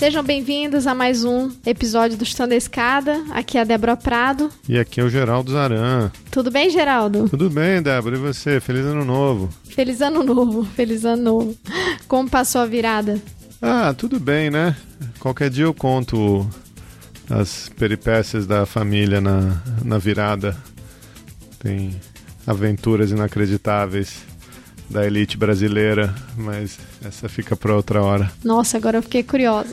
Sejam bem-vindos a mais um episódio do Chutando a Escada. Aqui é a Débora Prado. E aqui é o Geraldo Zaran. Tudo bem, Geraldo? Tudo bem, Débora. E você? Feliz ano novo. Feliz ano novo, feliz ano novo. Como passou a virada? Ah, tudo bem, né? Qualquer dia eu conto as peripécias da família na, na virada. Tem aventuras inacreditáveis da elite brasileira, mas essa fica para outra hora. Nossa, agora eu fiquei curiosa.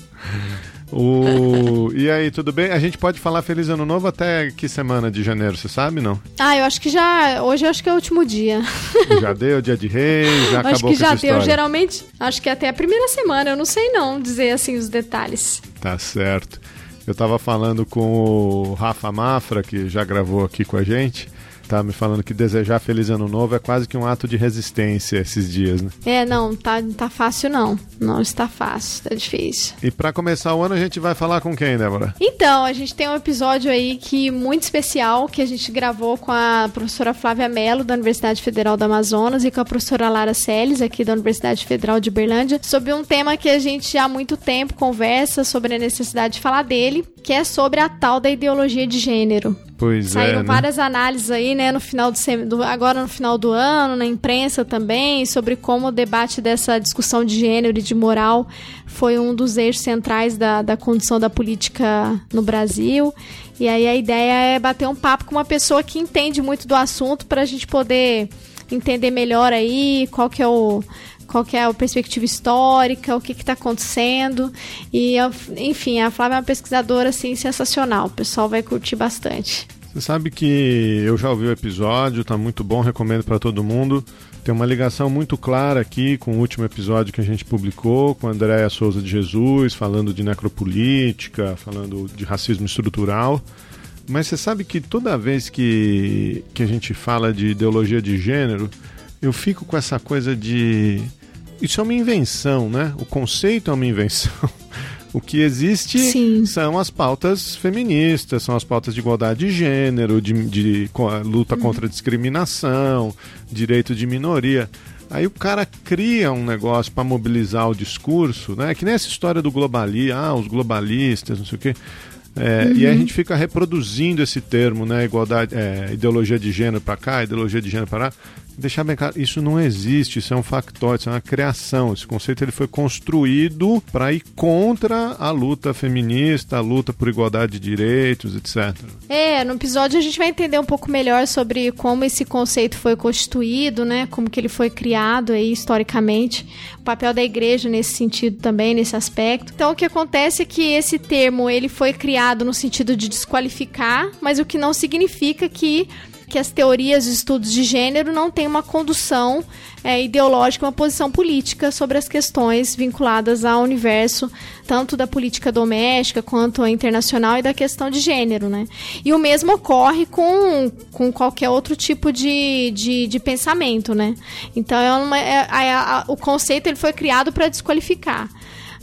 o... E aí, tudo bem? A gente pode falar Feliz Ano Novo até que semana de janeiro, você sabe, não? Ah, eu acho que já. Hoje eu acho que é o último dia. Já deu, dia de reis, já acabou acho que já deu. História. Geralmente, acho que até a primeira semana, eu não sei não dizer assim os detalhes. Tá certo. Eu tava falando com o Rafa Mafra, que já gravou aqui com a gente tá me falando que desejar feliz ano novo é quase que um ato de resistência esses dias, né? É, não, tá, tá fácil não. Não está fácil, tá difícil. E para começar o ano a gente vai falar com quem, Débora? Então, a gente tem um episódio aí que muito especial que a gente gravou com a professora Flávia Mello da Universidade Federal do Amazonas e com a professora Lara Seles aqui da Universidade Federal de Berlândia, sobre um tema que a gente há muito tempo conversa sobre a necessidade de falar dele, que é sobre a tal da ideologia de gênero. Pois Saíram é, né? várias análises aí, né, no final do, do, agora no final do ano, na imprensa também, sobre como o debate dessa discussão de gênero e de moral foi um dos eixos centrais da, da condição da política no Brasil. E aí a ideia é bater um papo com uma pessoa que entende muito do assunto para a gente poder entender melhor aí qual que é o qual que é a perspectiva histórica, o que está acontecendo. E, enfim, a Flávia é uma pesquisadora assim, sensacional. O pessoal vai curtir bastante. Você sabe que eu já ouvi o episódio, tá muito bom, recomendo para todo mundo. Tem uma ligação muito clara aqui com o último episódio que a gente publicou, com a Andréa Souza de Jesus, falando de necropolítica, falando de racismo estrutural. Mas você sabe que toda vez que, que a gente fala de ideologia de gênero, eu fico com essa coisa de. Isso é uma invenção, né? O conceito é uma invenção. O que existe Sim. são as pautas feministas, são as pautas de igualdade de gênero, de, de luta uhum. contra a discriminação, direito de minoria. Aí o cara cria um negócio para mobilizar o discurso, né? Que nem essa história do globalismo, ah, os globalistas, não sei o quê. É, uhum. E aí a gente fica reproduzindo esse termo, né? Igualdade, é, ideologia de gênero para cá, ideologia de gênero para lá deixar bem claro, isso não existe, isso é um factóide, isso é uma criação. Esse conceito ele foi construído para ir contra a luta feminista, a luta por igualdade de direitos, etc. É, no episódio a gente vai entender um pouco melhor sobre como esse conceito foi constituído, né? Como que ele foi criado aí historicamente, o papel da igreja nesse sentido também, nesse aspecto. Então o que acontece é que esse termo ele foi criado no sentido de desqualificar, mas o que não significa que que as teorias e estudos de gênero não têm uma condução é, ideológica, uma posição política sobre as questões vinculadas ao universo, tanto da política doméstica quanto a internacional e da questão de gênero, né? E o mesmo ocorre com, com qualquer outro tipo de, de, de pensamento, né? Então, é uma, é, a, o conceito ele foi criado para desqualificar.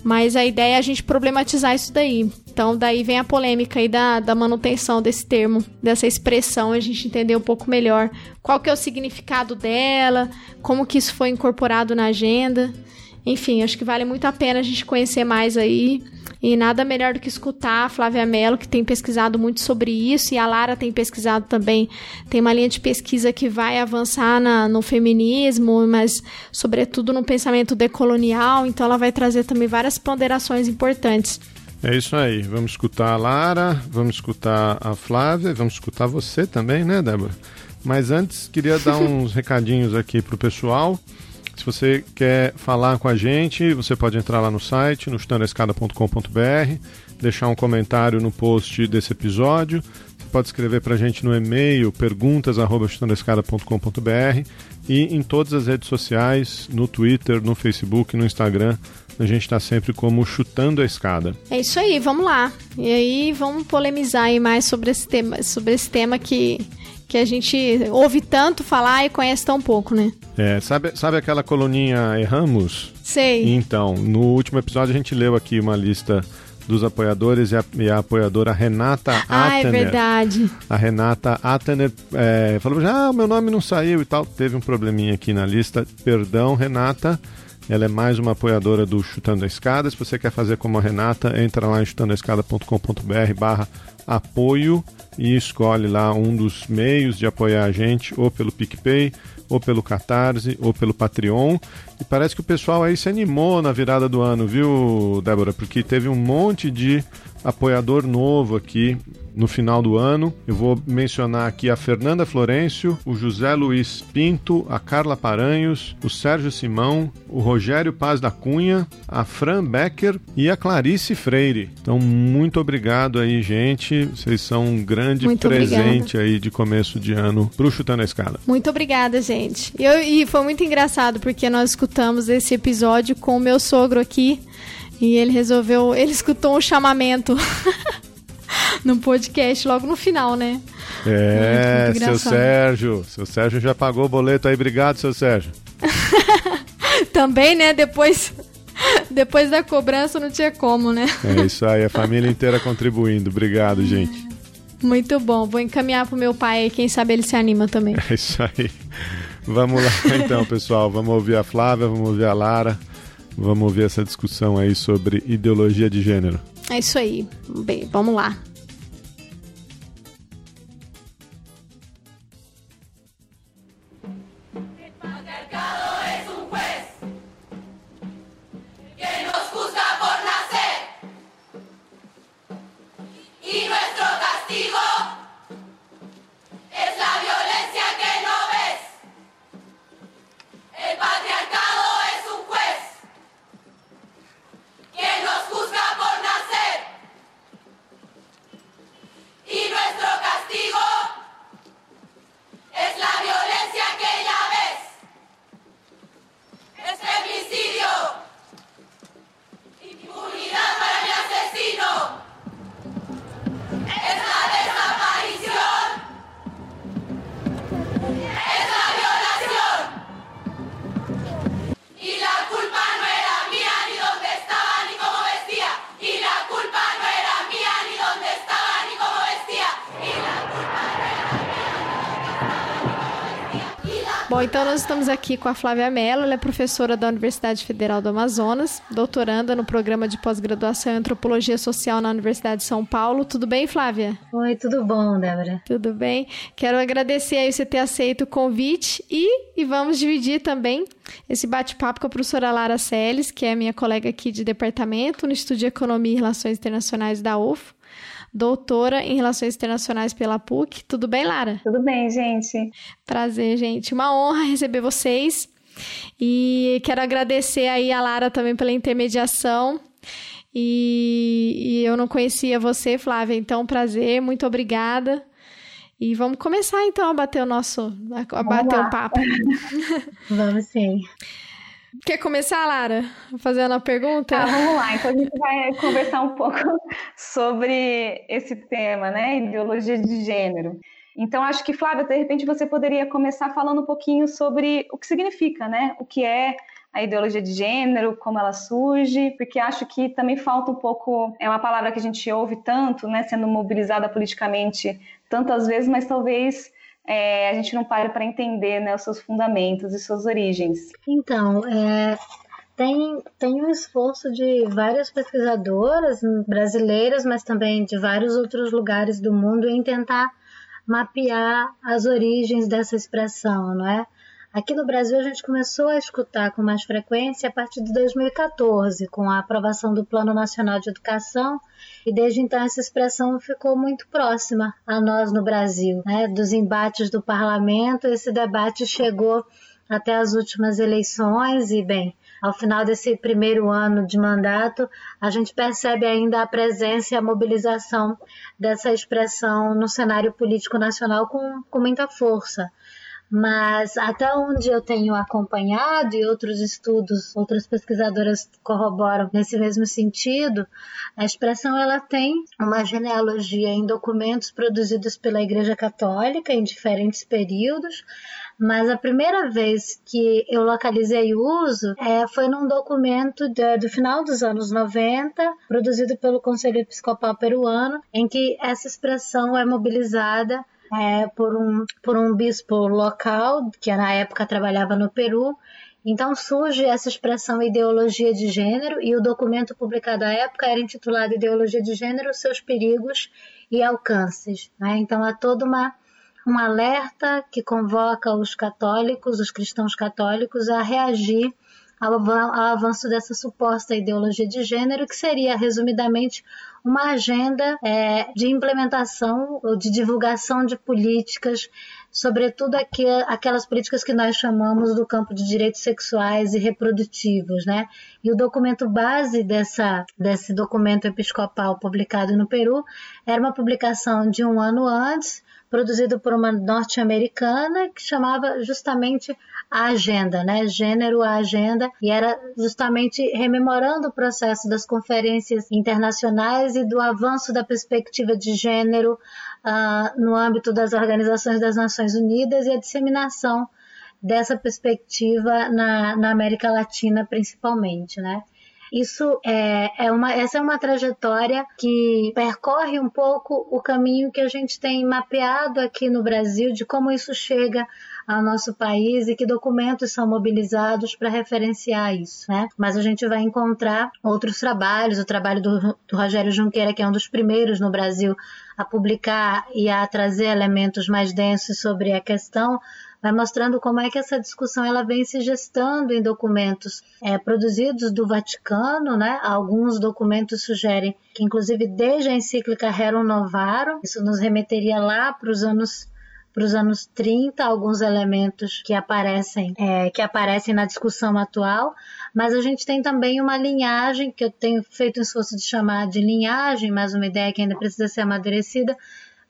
Mas a ideia é a gente problematizar isso daí. Então, daí vem a polêmica aí da, da manutenção desse termo, dessa expressão, a gente entender um pouco melhor qual que é o significado dela, como que isso foi incorporado na agenda. Enfim, acho que vale muito a pena a gente conhecer mais aí. E nada melhor do que escutar a Flávia Mello, que tem pesquisado muito sobre isso, e a Lara tem pesquisado também. Tem uma linha de pesquisa que vai avançar na, no feminismo, mas sobretudo no pensamento decolonial, então ela vai trazer também várias ponderações importantes. É isso aí. Vamos escutar a Lara, vamos escutar a Flávia, vamos escutar você também, né, Débora? Mas antes, queria dar uns recadinhos aqui pro pessoal. Se você quer falar com a gente, você pode entrar lá no site, no chutandoescada.com.br, deixar um comentário no post desse episódio. Você pode escrever para a gente no e-mail perguntas@chutandoescada.com.br e em todas as redes sociais, no Twitter, no Facebook, no Instagram. A gente está sempre como chutando a escada. É isso aí, vamos lá. E aí vamos polemizar aí mais sobre esse tema, sobre esse tema que que a gente ouve tanto falar e conhece tão pouco, né? É, sabe, sabe aquela coluninha Erramos? Sei. Então, no último episódio a gente leu aqui uma lista dos apoiadores e a, e a apoiadora Renata Ah, é verdade. A Renata Attener é, falou: ah, meu nome não saiu e tal. Teve um probleminha aqui na lista. Perdão, Renata. Ela é mais uma apoiadora do Chutando a Escada. Se você quer fazer como a Renata, entra lá em chutandoaescada.com.br barra apoio e escolhe lá um dos meios de apoiar a gente, ou pelo PicPay, ou pelo Catarse, ou pelo Patreon. E parece que o pessoal aí se animou na virada do ano, viu, Débora? Porque teve um monte de apoiador novo aqui no final do ano. Eu vou mencionar aqui a Fernanda Florencio, o José Luiz Pinto, a Carla Paranhos, o Sérgio Simão, o Rogério Paz da Cunha, a Fran Becker e a Clarice Freire. Então, muito obrigado aí, gente. Vocês são um grande Muito presente aí de começo de ano pro Chutando a Escada. Muito obrigada, gente. Eu, e foi muito engraçado porque nós escutamos esse episódio com o meu sogro aqui e ele resolveu. Ele escutou um chamamento no podcast logo no final, né? É, Muito seu engraçado. Sérgio. Seu Sérgio já pagou o boleto aí. Obrigado, seu Sérgio. Também, né? Depois, depois da cobrança não tinha como, né? É isso aí, a família inteira contribuindo. Obrigado, gente. Muito bom. Vou encaminhar pro meu pai, quem sabe ele se anima também. É isso aí. Vamos lá então, pessoal. Vamos ouvir a Flávia, vamos ouvir a Lara. Vamos ouvir essa discussão aí sobre ideologia de gênero. É isso aí. Bem, vamos lá. Então nós estamos aqui com a Flávia Mello, ela é professora da Universidade Federal do Amazonas, doutoranda no programa de pós-graduação em Antropologia Social na Universidade de São Paulo. Tudo bem, Flávia? Oi, tudo bom, Débora? Tudo bem? Quero agradecer aí você ter aceito o convite e, e vamos dividir também esse bate-papo com a professora Lara Seles, que é minha colega aqui de departamento no Estúdio de Economia e Relações Internacionais da UFO, doutora em Relações Internacionais pela PUC. Tudo bem, Lara? Tudo bem, gente? Prazer, gente. Uma honra receber vocês. E quero agradecer aí a Lara também pela intermediação. E, e eu não conhecia você, Flávia, então prazer, muito obrigada. E vamos começar então a bater o nosso, a bater lá. um papo. Vamos sim. Quer começar, Lara? Fazendo a pergunta? Tá, vamos lá. Então a gente vai conversar um pouco sobre esse tema, né? Ideologia de gênero. Então, acho que, Flávia, de repente você poderia começar falando um pouquinho sobre o que significa, né? O que é a ideologia de gênero, como ela surge, porque acho que também falta um pouco, é uma palavra que a gente ouve tanto, né, sendo mobilizada politicamente tantas vezes, mas talvez é, a gente não pare para entender né, os seus fundamentos e suas origens. Então, é, tem, tem um esforço de várias pesquisadoras brasileiras, mas também de vários outros lugares do mundo em tentar mapear as origens dessa expressão, não é? Aqui no Brasil a gente começou a escutar com mais frequência a partir de 2014, com a aprovação do Plano Nacional de Educação, e desde então essa expressão ficou muito próxima a nós no Brasil. Né? Dos embates do parlamento, esse debate chegou até as últimas eleições e, bem, ao final desse primeiro ano de mandato, a gente percebe ainda a presença e a mobilização dessa expressão no cenário político nacional com, com muita força. Mas até onde eu tenho acompanhado e outros estudos, outras pesquisadoras corroboram nesse mesmo sentido, a expressão ela tem uma genealogia em documentos produzidos pela Igreja Católica em diferentes períodos, mas a primeira vez que eu localizei o uso é, foi num documento de, do final dos anos 90, produzido pelo Conselho Episcopal Peruano, em que essa expressão é mobilizada é, por, um, por um bispo local, que na época trabalhava no Peru. Então surge essa expressão ideologia de gênero, e o documento publicado à época era intitulado Ideologia de Gênero, seus perigos e alcances. Né? Então há toda uma um alerta que convoca os católicos, os cristãos católicos, a reagir ao, avanço dessa suposta ideologia de gênero, que seria, resumidamente, uma agenda é, de implementação ou de divulgação de políticas, sobretudo aquelas políticas que nós chamamos do campo de direitos sexuais e reprodutivos, né? E o documento base dessa, desse documento episcopal publicado no Peru era uma publicação de um ano antes, produzido por uma norte-americana que chamava justamente a agenda, né? Gênero, a agenda, e era justamente rememorando o processo das conferências internacionais e do avanço da perspectiva de gênero uh, no âmbito das organizações das Nações Unidas e a disseminação dessa perspectiva na, na América Latina, principalmente, né? Isso é, é uma, essa é uma trajetória que percorre um pouco o caminho que a gente tem mapeado aqui no Brasil de como isso chega ao nosso país e que documentos são mobilizados para referenciar isso, né? Mas a gente vai encontrar outros trabalhos, o trabalho do, do Rogério Junqueira, que é um dos primeiros no Brasil a publicar e a trazer elementos mais densos sobre a questão, vai mostrando como é que essa discussão ela vem se gestando em documentos é, produzidos do Vaticano, né? Alguns documentos sugerem que, inclusive, desde a encíclica Rerum Novarum, isso nos remeteria lá para os anos para os anos 30, alguns elementos que aparecem, é, que aparecem na discussão atual, mas a gente tem também uma linhagem, que eu tenho feito um esforço de chamar de linhagem, mas uma ideia que ainda precisa ser amadurecida,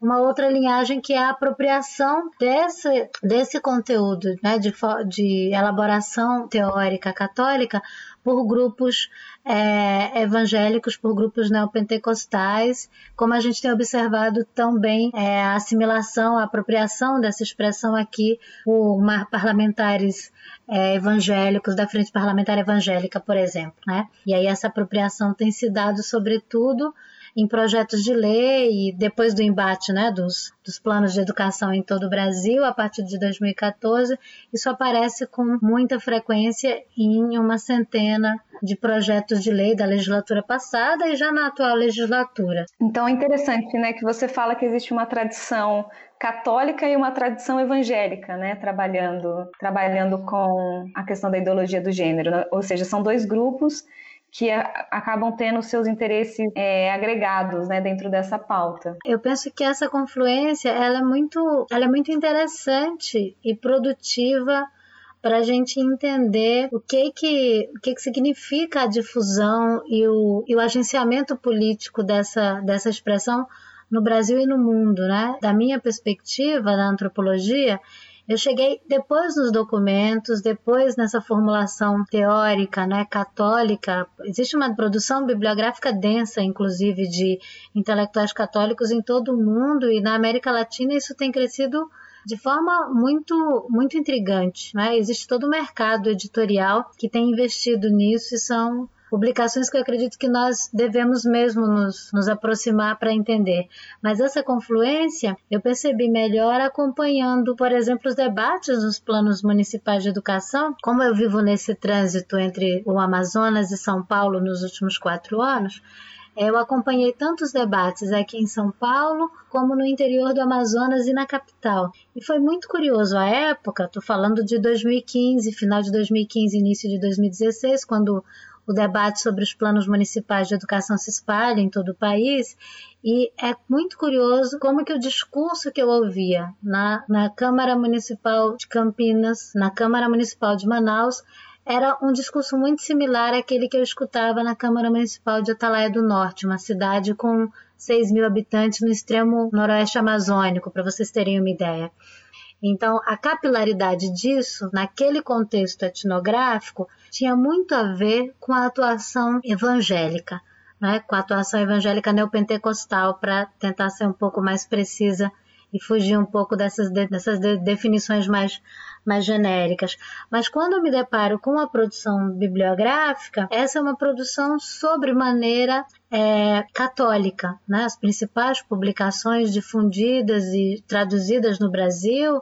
uma outra linhagem que é a apropriação desse, desse conteúdo né, de, de elaboração teórica católica por grupos é, evangélicos, por grupos neopentecostais, como a gente tem observado também é, a assimilação, a apropriação dessa expressão aqui por parlamentares é, evangélicos da Frente Parlamentar Evangélica, por exemplo. Né? E aí essa apropriação tem se dado, sobretudo, em projetos de lei e depois do embate né, dos, dos planos de educação em todo o Brasil, a partir de 2014, isso aparece com muita frequência em uma centena de projetos de lei da legislatura passada e já na atual legislatura. Então é interessante né, que você fala que existe uma tradição católica e uma tradição evangélica, né, trabalhando, trabalhando com a questão da ideologia do gênero, né? ou seja, são dois grupos que acabam tendo seus interesses é, agregados né, dentro dessa pauta. Eu penso que essa confluência ela é muito, ela é muito interessante e produtiva para a gente entender o que que, o que que significa a difusão e o, e o agenciamento político dessa, dessa expressão no Brasil e no mundo, né? Da minha perspectiva na antropologia, eu cheguei depois nos documentos, depois nessa formulação teórica, né, católica. Existe uma produção bibliográfica densa, inclusive, de intelectuais católicos em todo o mundo e na América Latina isso tem crescido de forma muito muito intrigante. Né? Existe todo o mercado editorial que tem investido nisso e são publicações que eu acredito que nós devemos mesmo nos, nos aproximar para entender. Mas essa confluência eu percebi melhor acompanhando, por exemplo, os debates nos planos municipais de educação. Como eu vivo nesse trânsito entre o Amazonas e São Paulo nos últimos quatro anos, eu acompanhei tantos debates aqui em São Paulo como no interior do Amazonas e na capital. E foi muito curioso a época, estou falando de 2015, final de 2015, início de 2016, quando o debate sobre os planos municipais de educação se espalha em todo o país e é muito curioso como que o discurso que eu ouvia na, na Câmara Municipal de Campinas, na Câmara Municipal de Manaus, era um discurso muito similar àquele que eu escutava na Câmara Municipal de Atalaia do Norte, uma cidade com 6 mil habitantes no extremo noroeste amazônico, para vocês terem uma ideia. Então, a capilaridade disso, naquele contexto etnográfico, tinha muito a ver com a atuação evangélica, né? com a atuação evangélica neopentecostal, para tentar ser um pouco mais precisa e fugir um pouco dessas, dessas definições mais, mais genéricas. Mas quando eu me deparo com a produção bibliográfica, essa é uma produção sobre maneira é, católica. Né? As principais publicações difundidas e traduzidas no Brasil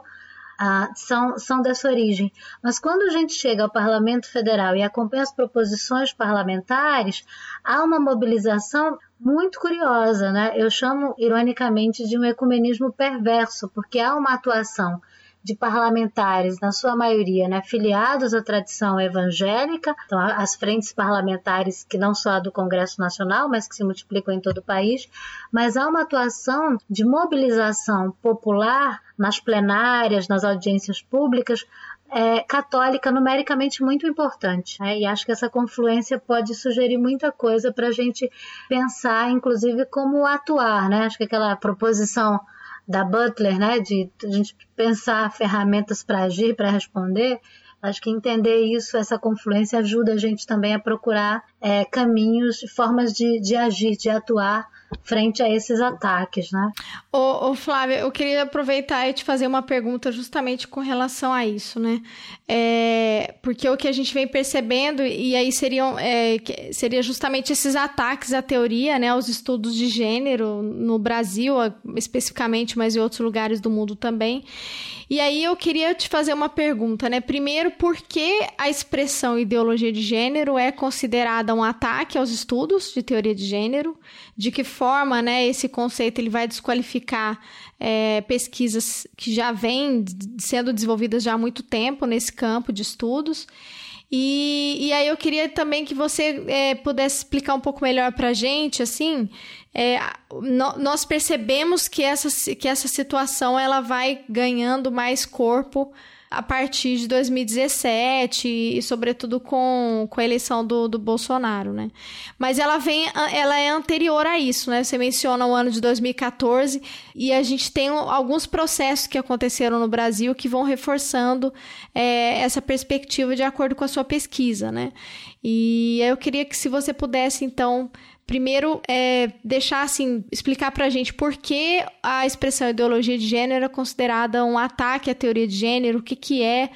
ah, são, são dessa origem. Mas quando a gente chega ao Parlamento Federal e acompanha as proposições parlamentares, há uma mobilização muito curiosa, né? Eu chamo ironicamente de um ecumenismo perverso, porque há uma atuação de parlamentares, na sua maioria, né, filiados à tradição evangélica, então as frentes parlamentares que não só a do Congresso Nacional, mas que se multiplicam em todo o país, mas há uma atuação de mobilização popular nas plenárias, nas audiências públicas, é, católica numericamente muito importante. Né? E acho que essa confluência pode sugerir muita coisa para a gente pensar, inclusive, como atuar. Né? Acho que aquela proposição da Butler, né, de a gente pensar ferramentas para agir, para responder, acho que entender isso, essa confluência, ajuda a gente também a procurar é, caminhos, formas de, de agir, de atuar frente a esses ataques, né? Ô, ô Flávia, eu queria aproveitar e te fazer uma pergunta justamente com relação a isso, né? É, porque o que a gente vem percebendo, e aí seriam é, seria justamente esses ataques à teoria, né? Aos estudos de gênero no Brasil, especificamente, mas em outros lugares do mundo também. E aí eu queria te fazer uma pergunta, né? Primeiro, por que a expressão ideologia de gênero é considerada um ataque aos estudos de teoria de gênero? De que forma, né, esse conceito ele vai desqualificar é, pesquisas que já vêm sendo desenvolvidas já há muito tempo nesse campo de estudos? E, e aí eu queria também que você é, pudesse explicar um pouco melhor para a gente, assim, é, no, nós percebemos que essa, que essa situação ela vai ganhando mais corpo a partir de 2017 e, sobretudo, com, com a eleição do, do Bolsonaro, né? Mas ela vem, ela é anterior a isso, né? Você menciona o ano de 2014 e a gente tem alguns processos que aconteceram no Brasil que vão reforçando é, essa perspectiva de acordo com a sua pesquisa, né? E eu queria que se você pudesse, então, primeiro é, deixar assim, explicar pra gente por que a expressão ideologia de gênero é considerada um ataque à teoria de gênero, o que, que é.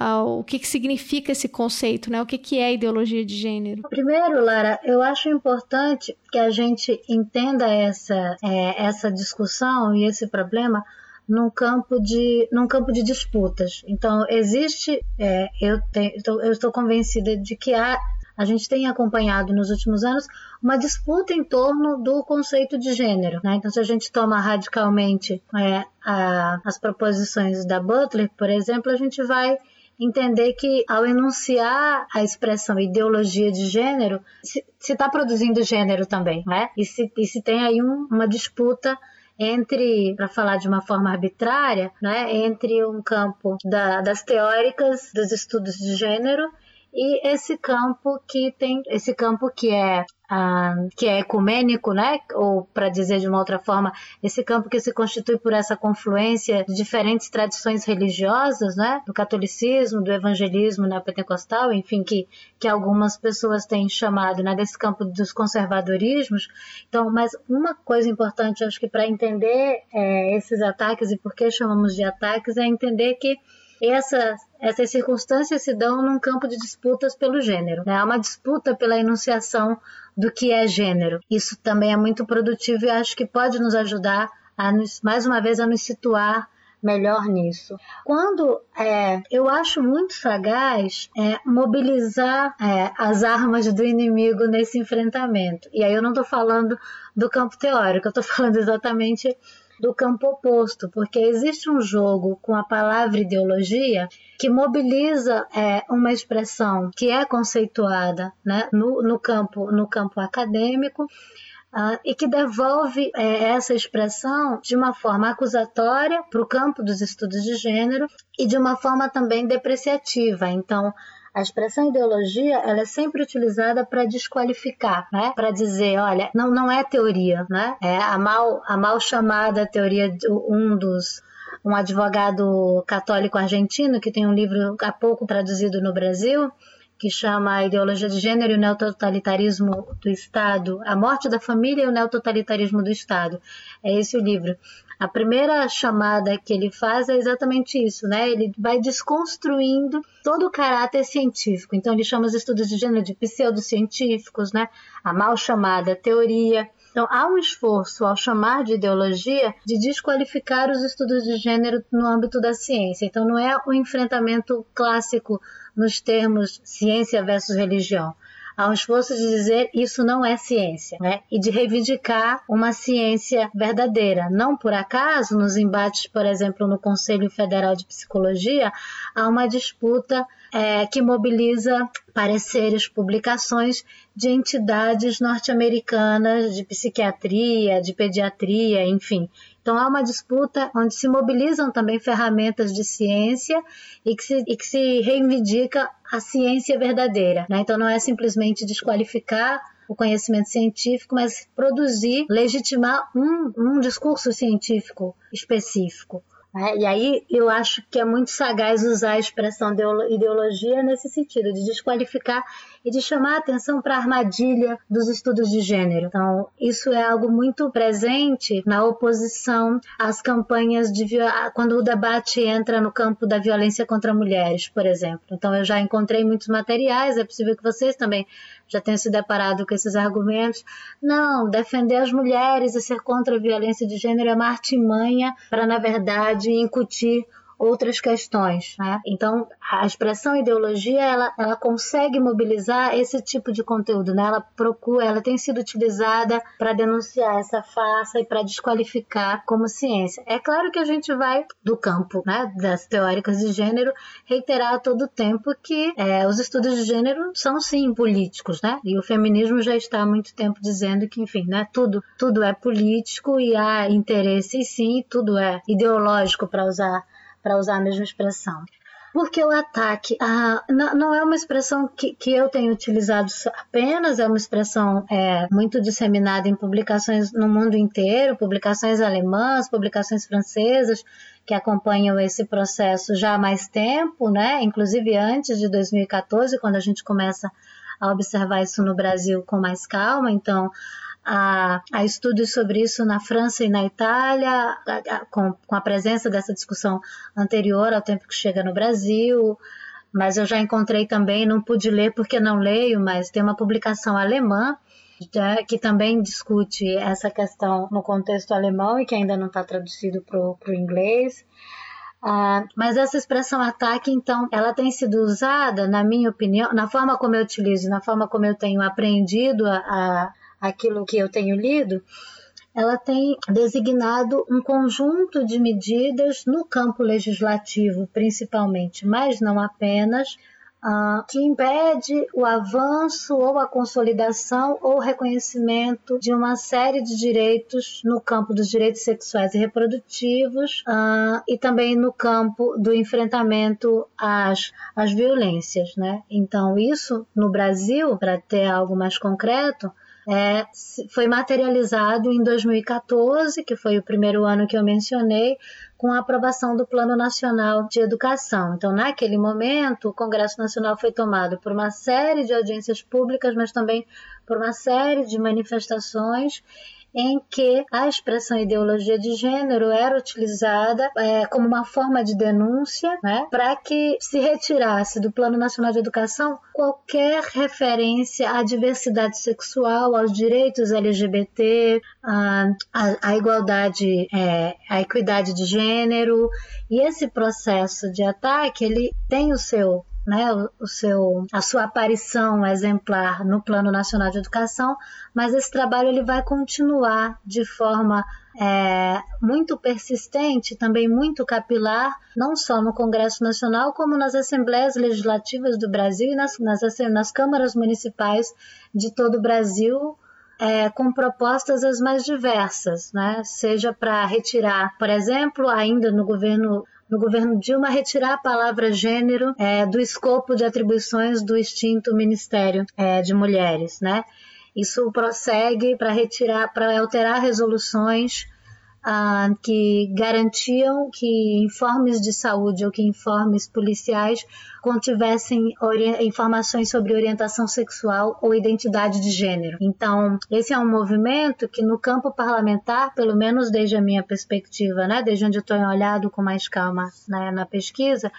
Uh, o que, que significa esse conceito, né? O que, que é ideologia de gênero? Primeiro, Lara, eu acho importante que a gente entenda essa, é, essa discussão e esse problema num campo de, num campo de disputas. Então, existe, é, eu, tenho, eu estou convencida de que há a gente tem acompanhado nos últimos anos uma disputa em torno do conceito de gênero. Né? Então, se a gente toma radicalmente é, a, as proposições da Butler, por exemplo, a gente vai entender que ao enunciar a expressão ideologia de gênero, se está produzindo gênero também, né? E se, e se tem aí um, uma disputa entre, para falar de uma forma arbitrária, né, entre um campo da, das teóricas dos estudos de gênero e esse campo que tem esse campo que é uh, que é ecumênico, né? Ou para dizer de uma outra forma, esse campo que se constitui por essa confluência de diferentes tradições religiosas, né? Do catolicismo, do evangelismo neopentecostal, enfim, que que algumas pessoas têm chamado, né? Desse campo dos conservadorismos. Então, mas uma coisa importante, acho que para entender é, esses ataques e por que chamamos de ataques é entender que essa, essas circunstâncias se dão num campo de disputas pelo gênero. Né? Há uma disputa pela enunciação do que é gênero. Isso também é muito produtivo e acho que pode nos ajudar a nos, mais uma vez a nos situar melhor nisso. Quando é, eu acho muito sagaz é, mobilizar é, as armas do inimigo nesse enfrentamento. E aí eu não estou falando do campo teórico, eu estou falando exatamente do campo oposto, porque existe um jogo com a palavra ideologia que mobiliza é, uma expressão que é conceituada né, no, no, campo, no campo acadêmico Uh, e que devolve é, essa expressão de uma forma acusatória para o campo dos estudos de gênero e de uma forma também depreciativa. Então, a expressão ideologia ela é sempre utilizada para desqualificar, né? Para dizer, olha, não, não é teoria, né? É a mal, a mal chamada teoria, um dos um advogado católico argentino que tem um livro há pouco traduzido no Brasil, que chama a Ideologia de Gênero e o Neototalitarismo do Estado, A Morte da Família e o Neototalitarismo do Estado. É esse o livro. A primeira chamada que ele faz é exatamente isso, né? Ele vai desconstruindo todo o caráter científico. Então ele chama os estudos de gênero de pseudocientíficos, né? A mal chamada teoria. Então, há um esforço ao chamar de ideologia de desqualificar os estudos de gênero no âmbito da ciência. Então, não é o um enfrentamento clássico nos termos ciência versus religião há um esforço de dizer isso não é ciência, né? E de reivindicar uma ciência verdadeira. Não por acaso, nos embates, por exemplo, no Conselho Federal de Psicologia, há uma disputa é, que mobiliza pareceres, publicações de entidades norte-americanas de psiquiatria, de pediatria, enfim. Então há uma disputa onde se mobilizam também ferramentas de ciência e que se, e que se reivindica a ciência verdadeira. Né? Então não é simplesmente desqualificar o conhecimento científico, mas produzir, legitimar um, um discurso científico específico. Né? E aí eu acho que é muito sagaz usar a expressão ideologia nesse sentido, de desqualificar e de chamar a atenção para a armadilha dos estudos de gênero. Então, isso é algo muito presente na oposição às campanhas de quando o debate entra no campo da violência contra mulheres, por exemplo. Então, eu já encontrei muitos materiais, é possível que vocês também já tenham se deparado com esses argumentos. Não, defender as mulheres e ser contra a violência de gênero é uma artimanha para, na verdade, incutir outras questões. Né? Então, a expressão ideologia ela, ela consegue mobilizar esse tipo de conteúdo. Né? Ela procura, ela tem sido utilizada para denunciar essa farsa e para desqualificar como ciência. É claro que a gente vai do campo né, das teóricas de gênero reiterar a todo tempo que é, os estudos de gênero são sim políticos, né? E o feminismo já está há muito tempo dizendo que, enfim, né, tudo tudo é político e há interesse sim, tudo é ideológico para usar para usar a mesma expressão. Porque o ataque ah, não, é uma expressão que, que eu tenho utilizado apenas, é uma expressão é, muito disseminada em publicações no mundo inteiro, publicações alemãs, publicações francesas, que acompanham esse processo já há mais tempo, né? inclusive antes de 2014, quando a gente começa a observar isso no Brasil com mais calma. Então, há, há estudos sobre isso na França e na Itália, a, a, com, com a presença dessa discussão anterior ao tempo que chega no Brasil mas eu já encontrei também, não pude ler porque não leio, mas tem uma publicação alemã né, que também discute essa questão no contexto alemão e que ainda não está traduzido para o inglês. Ah, mas essa expressão ataque, então, ela tem sido usada, na minha opinião, na forma como eu utilizo, na forma como eu tenho aprendido a, a aquilo que eu tenho lido, ela tem designado um conjunto de medidas no campo legislativo, principalmente, mas não apenas, uh, que impede o avanço ou a consolidação ou reconhecimento de uma série de direitos no campo dos direitos sexuais e reprodutivos uh, e também no campo do enfrentamento às, às violências. Né? Então, isso no Brasil, para ter algo mais concreto, é, foi materializado em 2014, que foi o primeiro ano que eu mencionei, com a aprovação do Plano Nacional de Educação. Então, naquele momento, o Congresso Nacional foi tomado por uma série de audiências públicas, mas também por uma série de manifestações em que a expressão ideologia de gênero era utilizada é, como uma forma de denúncia né, para que se retirasse do Plano Nacional de Educação qualquer referência à diversidade sexual, aos direitos LGBT, à, à, igualdade, é, à equidade de gênero. E esse processo de ataque ele tem o seu né, o, seu, a sua aparição exemplar no Plano Nacional de Educação, mas esse trabalho ele vai continuar de forma é, muito persistente, também muito capilar, não só no Congresso Nacional, como nas assembleias legislativas do Brasil e nas, nas, nas câmaras municipais de todo o Brasil, é, com propostas as mais diversas, né? seja para retirar, por exemplo, ainda no governo no governo Dilma retirar a palavra gênero é, do escopo de atribuições do extinto Ministério é, de Mulheres, né? Isso prossegue para retirar, para alterar resoluções que garantiam que informes de saúde ou que informes policiais contivessem informações sobre orientação sexual ou identidade de gênero. Então, esse é um movimento que no campo parlamentar, pelo menos desde a minha perspectiva, né, desde onde eu estou olhado com mais calma né, na pesquisa,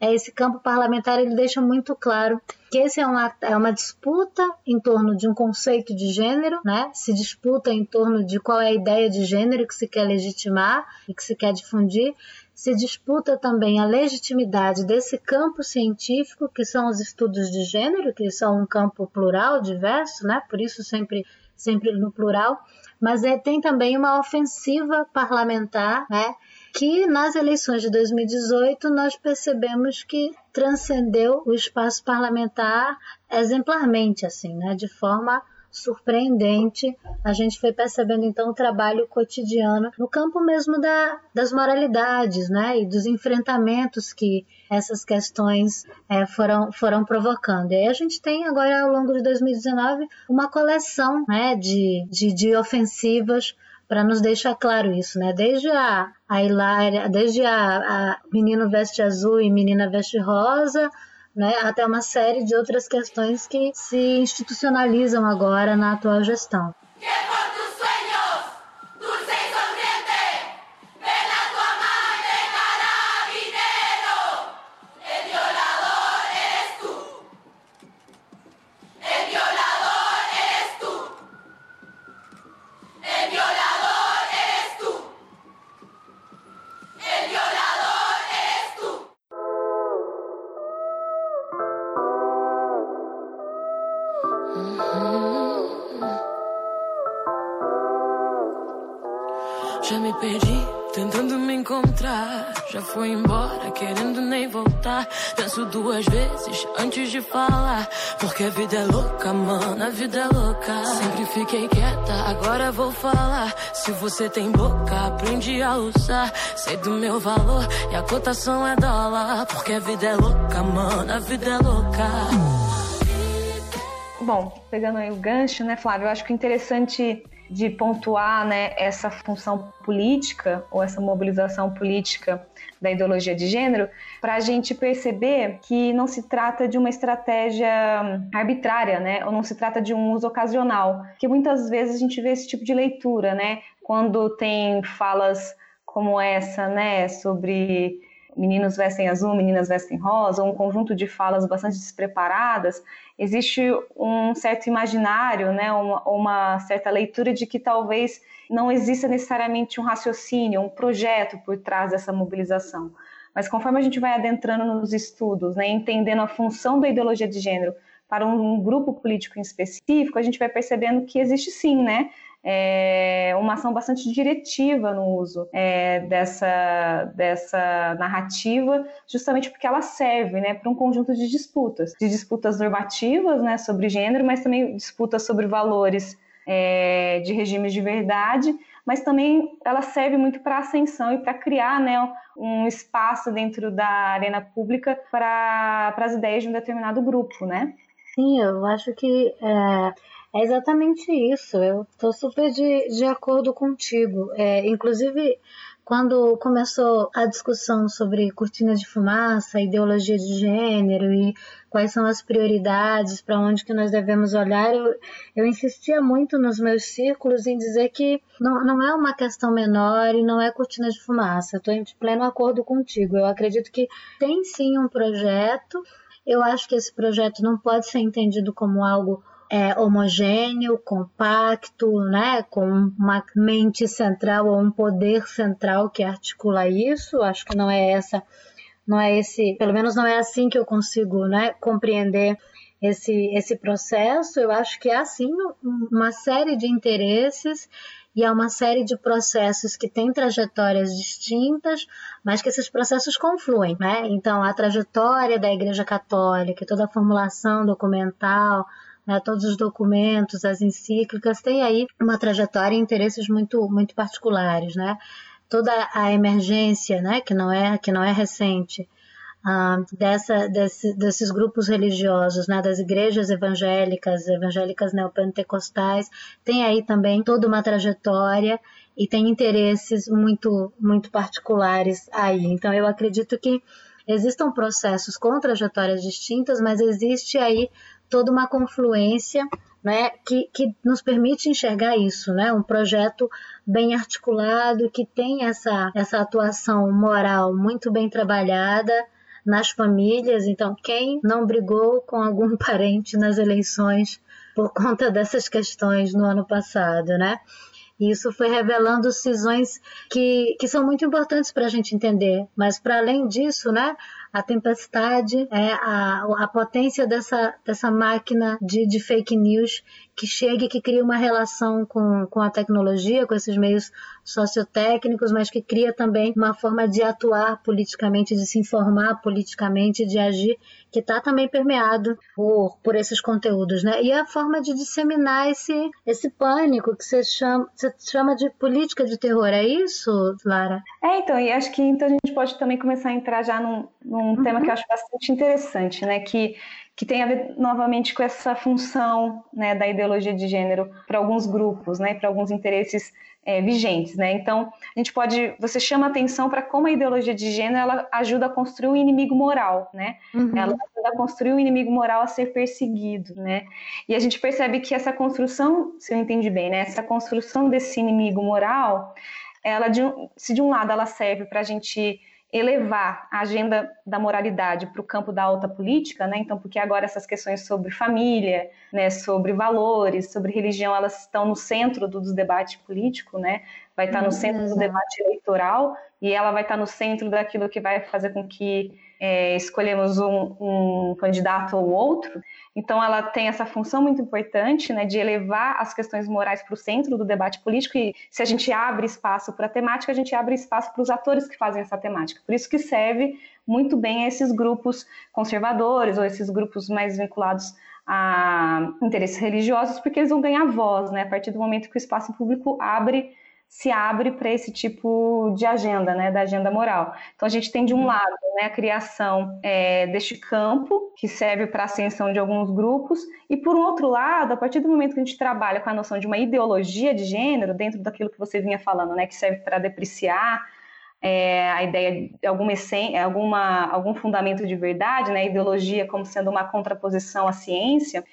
esse campo parlamentar ele deixa muito claro que esse é uma, é uma disputa em torno de um conceito de gênero, né? Se disputa em torno de qual é a ideia de gênero que se quer legitimar e que se quer difundir. Se disputa também a legitimidade desse campo científico, que são os estudos de gênero, que são um campo plural, diverso, né? Por isso sempre sempre no plural, mas é, tem também uma ofensiva parlamentar, né? Que nas eleições de 2018 nós percebemos que transcendeu o espaço parlamentar exemplarmente, assim, né, de forma surpreendente. A gente foi percebendo então o trabalho cotidiano no campo mesmo da, das moralidades, né, e dos enfrentamentos que essas questões é, foram, foram provocando. E aí a gente tem agora ao longo de 2019 uma coleção, né, de, de, de ofensivas para nos deixar claro isso, né? Desde a, a Hilária, desde a, a Menino Veste Azul e Menina Veste Rosa, né? Até uma série de outras questões que se institucionalizam agora na atual gestão. Antes de falar. Porque a vida é louca, mano, a vida é louca. Sempre fiquei quieta, agora vou falar. Se você tem boca, aprende a usar. Sei do meu valor e a cotação é dólar. Porque a vida é louca, mano, a vida é louca. Bom, pegando aí o gancho, né, Flávio? Eu acho que interessante de pontuar né, essa função política ou essa mobilização política da ideologia de gênero para a gente perceber que não se trata de uma estratégia arbitrária, né, ou não se trata de um uso ocasional, que muitas vezes a gente vê esse tipo de leitura, né, quando tem falas como essa, né, sobre meninos vestem azul, meninas vestem rosa, um conjunto de falas bastante despreparadas, existe um certo imaginário, né, uma, uma certa leitura de que talvez não exista necessariamente um raciocínio, um projeto por trás dessa mobilização. Mas conforme a gente vai adentrando nos estudos, né, entendendo a função da ideologia de gênero para um, um grupo político em específico, a gente vai percebendo que existe sim, né, é, uma ação bastante diretiva no uso é, dessa, dessa narrativa, justamente porque ela serve né, para um conjunto de disputas, de disputas normativas né, sobre gênero, mas também disputas sobre valores é, de regimes de verdade, mas também ela serve muito para ascensão e para criar né, um espaço dentro da arena pública para as ideias de um determinado grupo, né? Sim, eu acho que é, é exatamente isso. Eu estou super de, de acordo contigo. É, inclusive, quando começou a discussão sobre cortina de fumaça, ideologia de gênero e quais são as prioridades, para onde que nós devemos olhar, eu, eu insistia muito nos meus círculos em dizer que não, não é uma questão menor e não é cortina de fumaça. Estou em pleno acordo contigo. Eu acredito que tem sim um projeto. Eu acho que esse projeto não pode ser entendido como algo é, homogêneo, compacto, né, com uma mente central ou um poder central que articula isso. Acho que não é essa, não é esse, pelo menos não é assim que eu consigo, né, compreender esse esse processo. Eu acho que é assim uma série de interesses e é uma série de processos que têm trajetórias distintas, mas que esses processos confluem, né? Então, a trajetória da Igreja Católica, toda a formulação documental, né, todos os documentos, as encíclicas, têm aí uma trajetória e interesses muito, muito particulares, né? Toda a emergência, né, que não é, que não é recente, uh, dessa, desse, desses grupos religiosos, né, das igrejas evangélicas, evangélicas neopentecostais, tem aí também toda uma trajetória e tem interesses muito, muito particulares aí. Então, eu acredito que existam processos com trajetórias distintas, mas existe aí toda uma confluência né, que, que nos permite enxergar isso, né, um projeto bem articulado, que tem essa, essa atuação moral muito bem trabalhada nas famílias. Então, quem não brigou com algum parente nas eleições por conta dessas questões no ano passado, né? E isso foi revelando cisões que, que são muito importantes para a gente entender. Mas, para além disso, né, a tempestade, é a, a potência dessa, dessa máquina de, de fake news que chega e que cria uma relação com, com a tecnologia, com esses meios sociotécnicos, mas que cria também uma forma de atuar politicamente, de se informar politicamente, de agir, que está também permeado por, por esses conteúdos, né? E a forma de disseminar esse, esse pânico que você chama, você chama de política de terror, é isso, Lara? É, então, e acho que então a gente pode também começar a entrar já num, num uhum. tema que eu acho bastante interessante, né? Que que tem a ver novamente com essa função né, da ideologia de gênero para alguns grupos, né, para alguns interesses é, vigentes, né? Então a gente pode, você chama atenção para como a ideologia de gênero ela ajuda a construir um inimigo moral, né? Uhum. Ela ajuda a construir um inimigo moral a ser perseguido, né? E a gente percebe que essa construção, se eu entendi bem, né? Essa construção desse inimigo moral, ela de um, se de um lado ela serve para a gente elevar a agenda da moralidade para o campo da alta política, né? Então, porque agora essas questões sobre família, né, sobre valores, sobre religião, elas estão no centro do, do debate político, né? Vai estar no centro do debate eleitoral e ela vai estar no centro daquilo que vai fazer com que é, escolhemos um, um candidato ou outro. Então, ela tem essa função muito importante né, de elevar as questões morais para o centro do debate político. E se a gente abre espaço para a temática, a gente abre espaço para os atores que fazem essa temática. Por isso que serve muito bem a esses grupos conservadores ou esses grupos mais vinculados a interesses religiosos, porque eles vão ganhar voz, né? A partir do momento que o espaço público abre se abre para esse tipo de agenda, né, da agenda moral. Então a gente tem de um lado né, a criação é, deste campo que serve para a ascensão de alguns grupos e por um outro lado, a partir do momento que a gente trabalha com a noção de uma ideologia de gênero dentro daquilo que você vinha falando, né, que serve para depreciar é, a ideia de alguma, alguma algum fundamento de verdade, né, ideologia como sendo uma contraposição à ciência.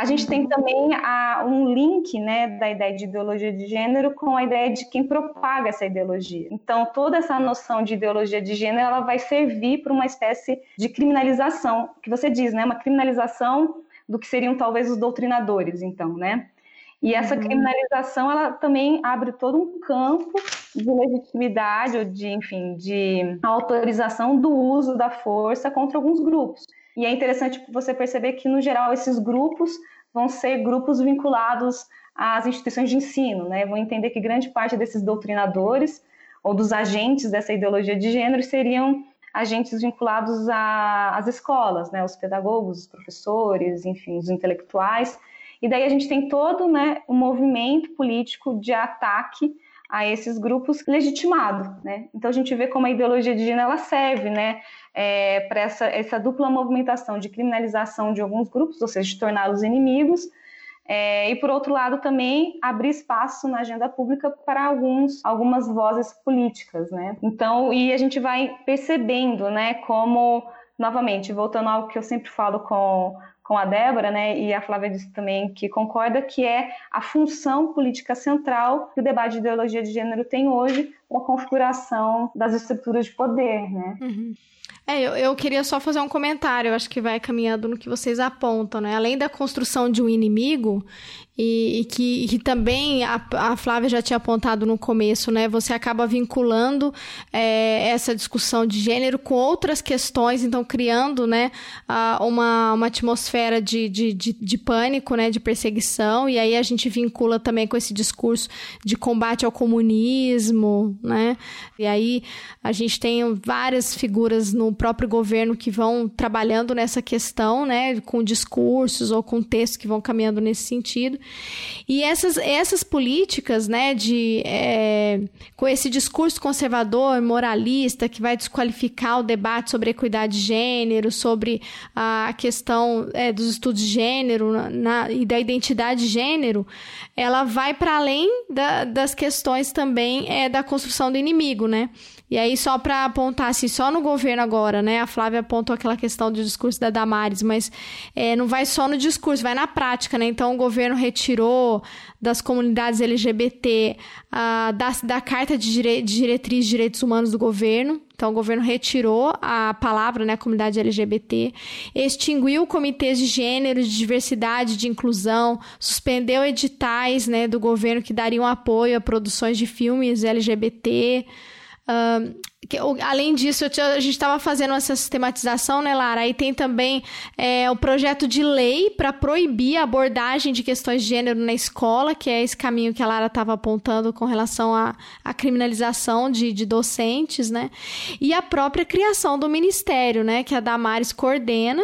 A gente tem também a, um link né, da ideia de ideologia de gênero com a ideia de quem propaga essa ideologia. Então, toda essa noção de ideologia de gênero ela vai servir para uma espécie de criminalização, que você diz, né, uma criminalização do que seriam talvez os doutrinadores, então, né? E essa uhum. criminalização, ela também abre todo um campo de legitimidade ou de, enfim, de autorização do uso da força contra alguns grupos. E é interessante você perceber que, no geral, esses grupos vão ser grupos vinculados às instituições de ensino, né? Vão entender que grande parte desses doutrinadores ou dos agentes dessa ideologia de gênero seriam agentes vinculados às escolas, né? Os pedagogos, os professores, enfim, os intelectuais. E daí a gente tem todo né, um movimento político de ataque a esses grupos legitimado, né? Então a gente vê como a ideologia de gênero ela serve, né, é, para essa, essa dupla movimentação de criminalização de alguns grupos, ou seja, de torná-los inimigos, é, e por outro lado também abrir espaço na agenda pública para alguns, algumas vozes políticas, né? Então, e a gente vai percebendo, né, como novamente voltando ao que eu sempre falo com com a Débora, né, e a Flávia disse também que concorda, que é a função política central que o debate de ideologia de gênero tem hoje, a configuração das estruturas de poder, né. Uhum. É, eu, eu queria só fazer um comentário, eu acho que vai caminhando no que vocês apontam, né? Além da construção de um inimigo, e, e que, e também a, a, Flávia já tinha apontado no começo, né? Você acaba vinculando é, essa discussão de gênero com outras questões, então criando, né, uma, uma atmosfera de, de, de, de pânico, né, de perseguição, e aí a gente vincula também com esse discurso de combate ao comunismo, né? E aí a gente tem várias figuras no no próprio governo que vão trabalhando nessa questão, né, com discursos ou com textos que vão caminhando nesse sentido. E essas, essas políticas, né, de, é, com esse discurso conservador, moralista, que vai desqualificar o debate sobre equidade de gênero, sobre a questão é, dos estudos de gênero na, e da identidade de gênero, ela vai para além da, das questões também é, da construção do inimigo, né? E aí, só para apontar, assim, só no governo agora, né? A Flávia apontou aquela questão do discurso da Damares, mas é, não vai só no discurso, vai na prática, né? Então, o governo retirou das comunidades LGBT uh, da, da Carta de, Dire de Diretriz de Direitos Humanos do governo. Então, o governo retirou a palavra, né, comunidade LGBT, extinguiu comitês de gênero, de diversidade, de inclusão, suspendeu editais, né, do governo que dariam apoio a produções de filmes LGBT, Além disso, tinha, a gente estava fazendo essa sistematização, né, Lara? Aí tem também é, o projeto de lei para proibir a abordagem de questões de gênero na escola, que é esse caminho que a Lara estava apontando com relação à, à criminalização de, de docentes, né? E a própria criação do ministério, né, que a Damares coordena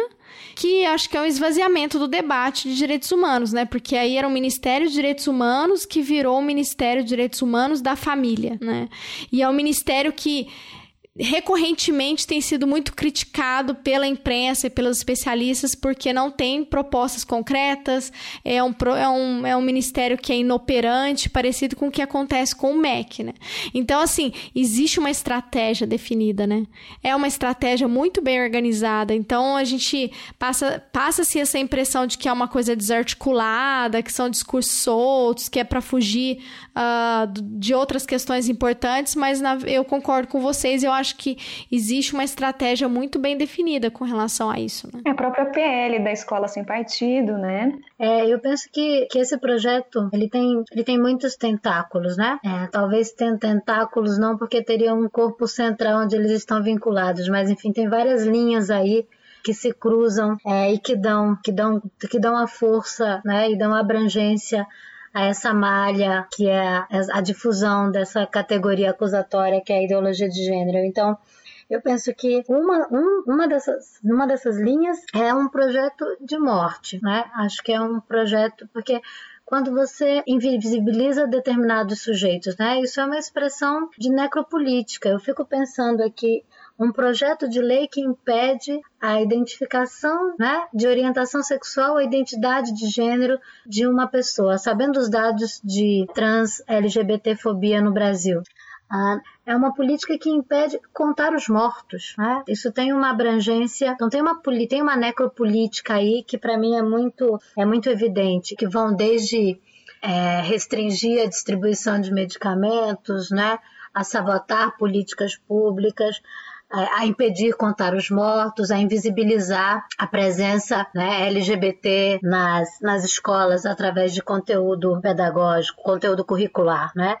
que acho que é um esvaziamento do debate de direitos humanos, né? Porque aí era um Ministério de Direitos Humanos que virou o Ministério de Direitos Humanos da Família, né? E é um ministério que recorrentemente tem sido muito criticado pela imprensa e pelos especialistas porque não tem propostas concretas, é um, é um, é um ministério que é inoperante, parecido com o que acontece com o MEC, né? Então, assim, existe uma estratégia definida, né? É uma estratégia muito bem organizada, então a gente passa, passa-se essa impressão de que é uma coisa desarticulada, que são discursos soltos, que é para fugir uh, de outras questões importantes, mas na, eu concordo com vocês, eu acho acho que existe uma estratégia muito bem definida com relação a isso. Né? É a própria PL da Escola Sem Partido, né? É, eu penso que, que esse projeto ele tem, ele tem muitos tentáculos, né? É, talvez tenha tentáculos não porque teria um corpo central onde eles estão vinculados, mas enfim, tem várias linhas aí que se cruzam é, e que dão, que dão, que dão a força, né? E dão abrangência a essa malha que é a difusão dessa categoria acusatória que é a ideologia de gênero. Então, eu penso que uma, um, uma, dessas, uma dessas linhas é um projeto de morte, né? Acho que é um projeto porque quando você invisibiliza determinados sujeitos, né? Isso é uma expressão de necropolítica. Eu fico pensando aqui um projeto de lei que impede a identificação né, de orientação sexual ou identidade de gênero de uma pessoa, sabendo os dados de trans LGBTfobia no Brasil. Ah, é uma política que impede contar os mortos. Né? Isso tem uma abrangência, então tem uma, tem uma necropolítica aí que para mim é muito, é muito evidente, que vão desde é, restringir a distribuição de medicamentos, né, a sabotar políticas públicas, a impedir contar os mortos, a invisibilizar a presença né, LGBT nas, nas escolas através de conteúdo pedagógico, conteúdo curricular, né?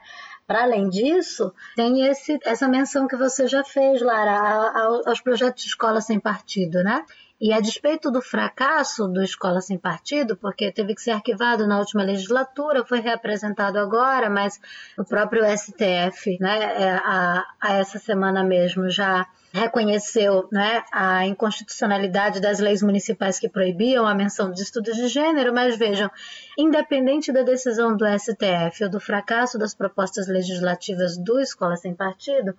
Para além disso, tem esse, essa menção que você já fez, Lara, aos projetos de escola sem partido, né? E a despeito do fracasso do Escola Sem Partido, porque teve que ser arquivado na última legislatura, foi reapresentado agora, mas o próprio STF, né, é, a, a essa semana mesmo, já reconheceu né, a inconstitucionalidade das leis municipais que proibiam a menção dos estudos de gênero, mas vejam, independente da decisão do STF ou do fracasso das propostas legislativas do Escola Sem Partido,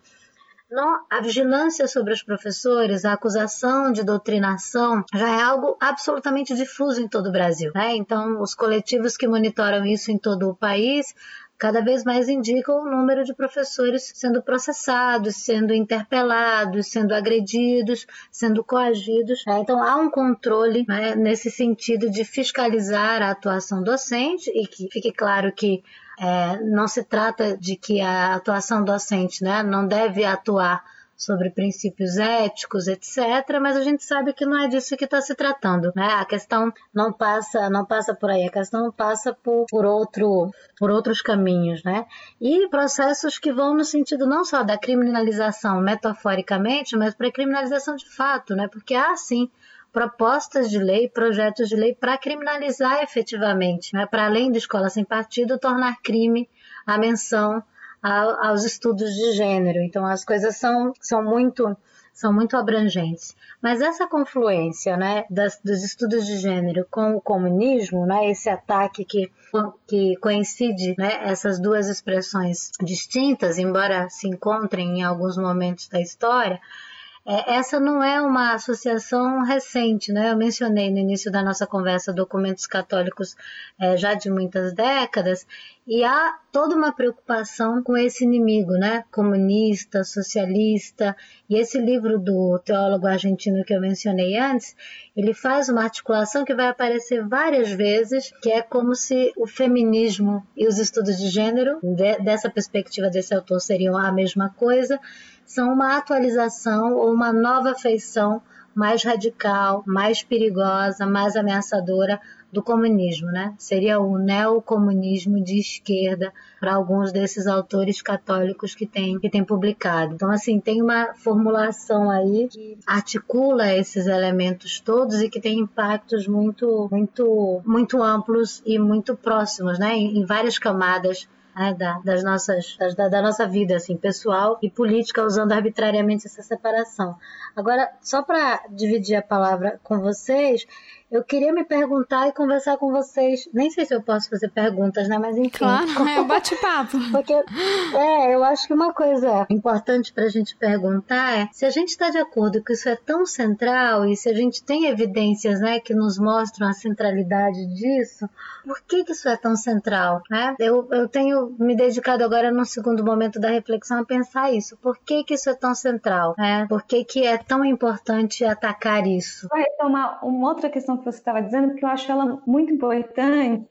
a vigilância sobre os professores, a acusação de doutrinação já é algo absolutamente difuso em todo o Brasil. Né? Então, os coletivos que monitoram isso em todo o país cada vez mais indicam o número de professores sendo processados, sendo interpelados, sendo agredidos, sendo coagidos. Né? Então há um controle né, nesse sentido de fiscalizar a atuação docente e que fique claro que é, não se trata de que a atuação docente né, não deve atuar sobre princípios éticos, etc. Mas a gente sabe que não é disso que está se tratando, né? A questão não passa, não passa por aí. A questão passa por, por outro, por outros caminhos, né? E processos que vão no sentido não só da criminalização metaforicamente, mas para criminalização de fato, né? Porque há sim propostas de lei, projetos de lei para criminalizar efetivamente, né? para além da escola sem partido, tornar crime a menção aos estudos de gênero. Então as coisas são, são muito são muito abrangentes. Mas essa confluência né, das, dos estudos de gênero com o comunismo, né, esse ataque que, que coincide né, essas duas expressões distintas, embora se encontrem em alguns momentos da história, essa não é uma associação recente, né? Eu mencionei no início da nossa conversa documentos católicos é, já de muitas décadas, e há toda uma preocupação com esse inimigo, né? Comunista, socialista. E esse livro do teólogo argentino que eu mencionei antes, ele faz uma articulação que vai aparecer várias vezes, que é como se o feminismo e os estudos de gênero, de, dessa perspectiva desse autor, seriam a mesma coisa são uma atualização ou uma nova feição mais radical, mais perigosa, mais ameaçadora do comunismo, né? Seria o neocomunismo de esquerda para alguns desses autores católicos que têm que tem publicado. Então, assim, tem uma formulação aí que articula esses elementos todos e que tem impactos muito, muito, muito amplos e muito próximos, né? Em, em várias camadas né, da, das nossas, da, da, nossa vida, assim, pessoal e política, usando arbitrariamente essa separação. Agora, só para dividir a palavra com vocês, eu queria me perguntar e conversar com vocês. Nem sei se eu posso fazer perguntas, né? Mas enfim. Claro, é um bate-papo. Porque, é, eu acho que uma coisa importante para a gente perguntar é se a gente está de acordo que isso é tão central e se a gente tem evidências, né, que nos mostram a centralidade disso, por que, que isso é tão central, né? Eu, eu tenho me dedicado agora, no segundo momento da reflexão, a pensar isso. Por que, que isso é tão central? Né? Por que, que é tão importante atacar isso? Vai retomar uma outra questão que você estava dizendo, porque eu acho ela muito importante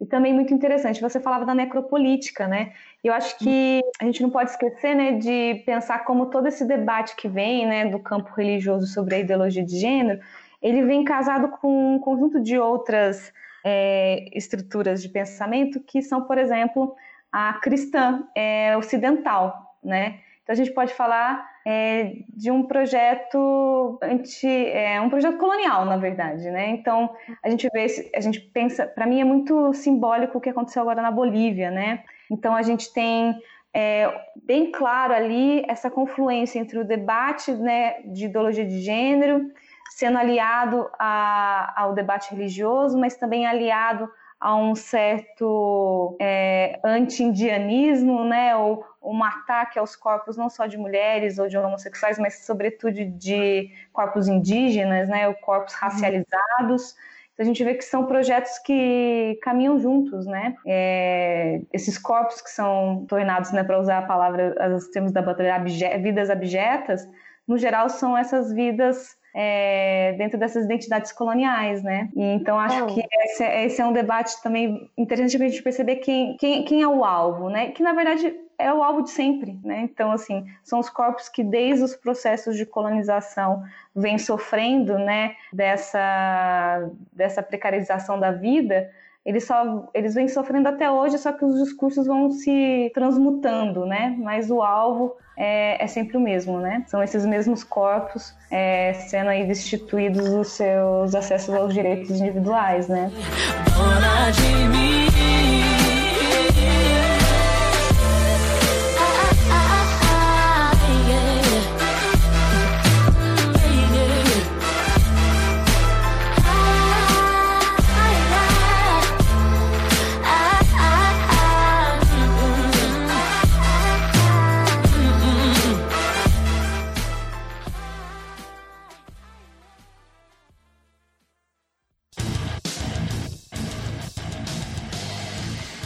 e também muito interessante. Você falava da necropolítica, né? Eu acho que a gente não pode esquecer, né, de pensar como todo esse debate que vem, né, do campo religioso sobre a ideologia de gênero, ele vem casado com um conjunto de outras é, estruturas de pensamento que são, por exemplo, a cristã é, ocidental, né? Então a gente pode falar é, de um projeto anti, é, um projeto colonial, na verdade, né? Então a gente vê, a gente pensa, para mim é muito simbólico o que aconteceu agora na Bolívia, né? Então a gente tem é, bem claro ali essa confluência entre o debate né, de ideologia de gênero sendo aliado a, ao debate religioso, mas também aliado a um certo é, anti-indianismo, né, ou um ataque aos corpos não só de mulheres ou de homossexuais, mas sobretudo de corpos indígenas, né, ou corpos uhum. racializados. Então, a gente vê que são projetos que caminham juntos, né? É, esses corpos que são tornados, né, para usar a palavra, os termos da batalha, vidas abjetas, no geral são essas vidas é, dentro dessas identidades coloniais, né? E, então acho oh. que esse, é, esse, é um debate também interessante para a gente perceber quem, quem, quem é o alvo, né? Que na verdade é o alvo de sempre, né? Então, assim, são os corpos que desde os processos de colonização vêm sofrendo, né, dessa, dessa precarização da vida, eles só eles vêm sofrendo até hoje, só que os discursos vão se transmutando, né? Mas o alvo é, é sempre o mesmo, né? São esses mesmos corpos é, sendo aí destituídos dos seus acessos aos direitos individuais, né? Dona de mim.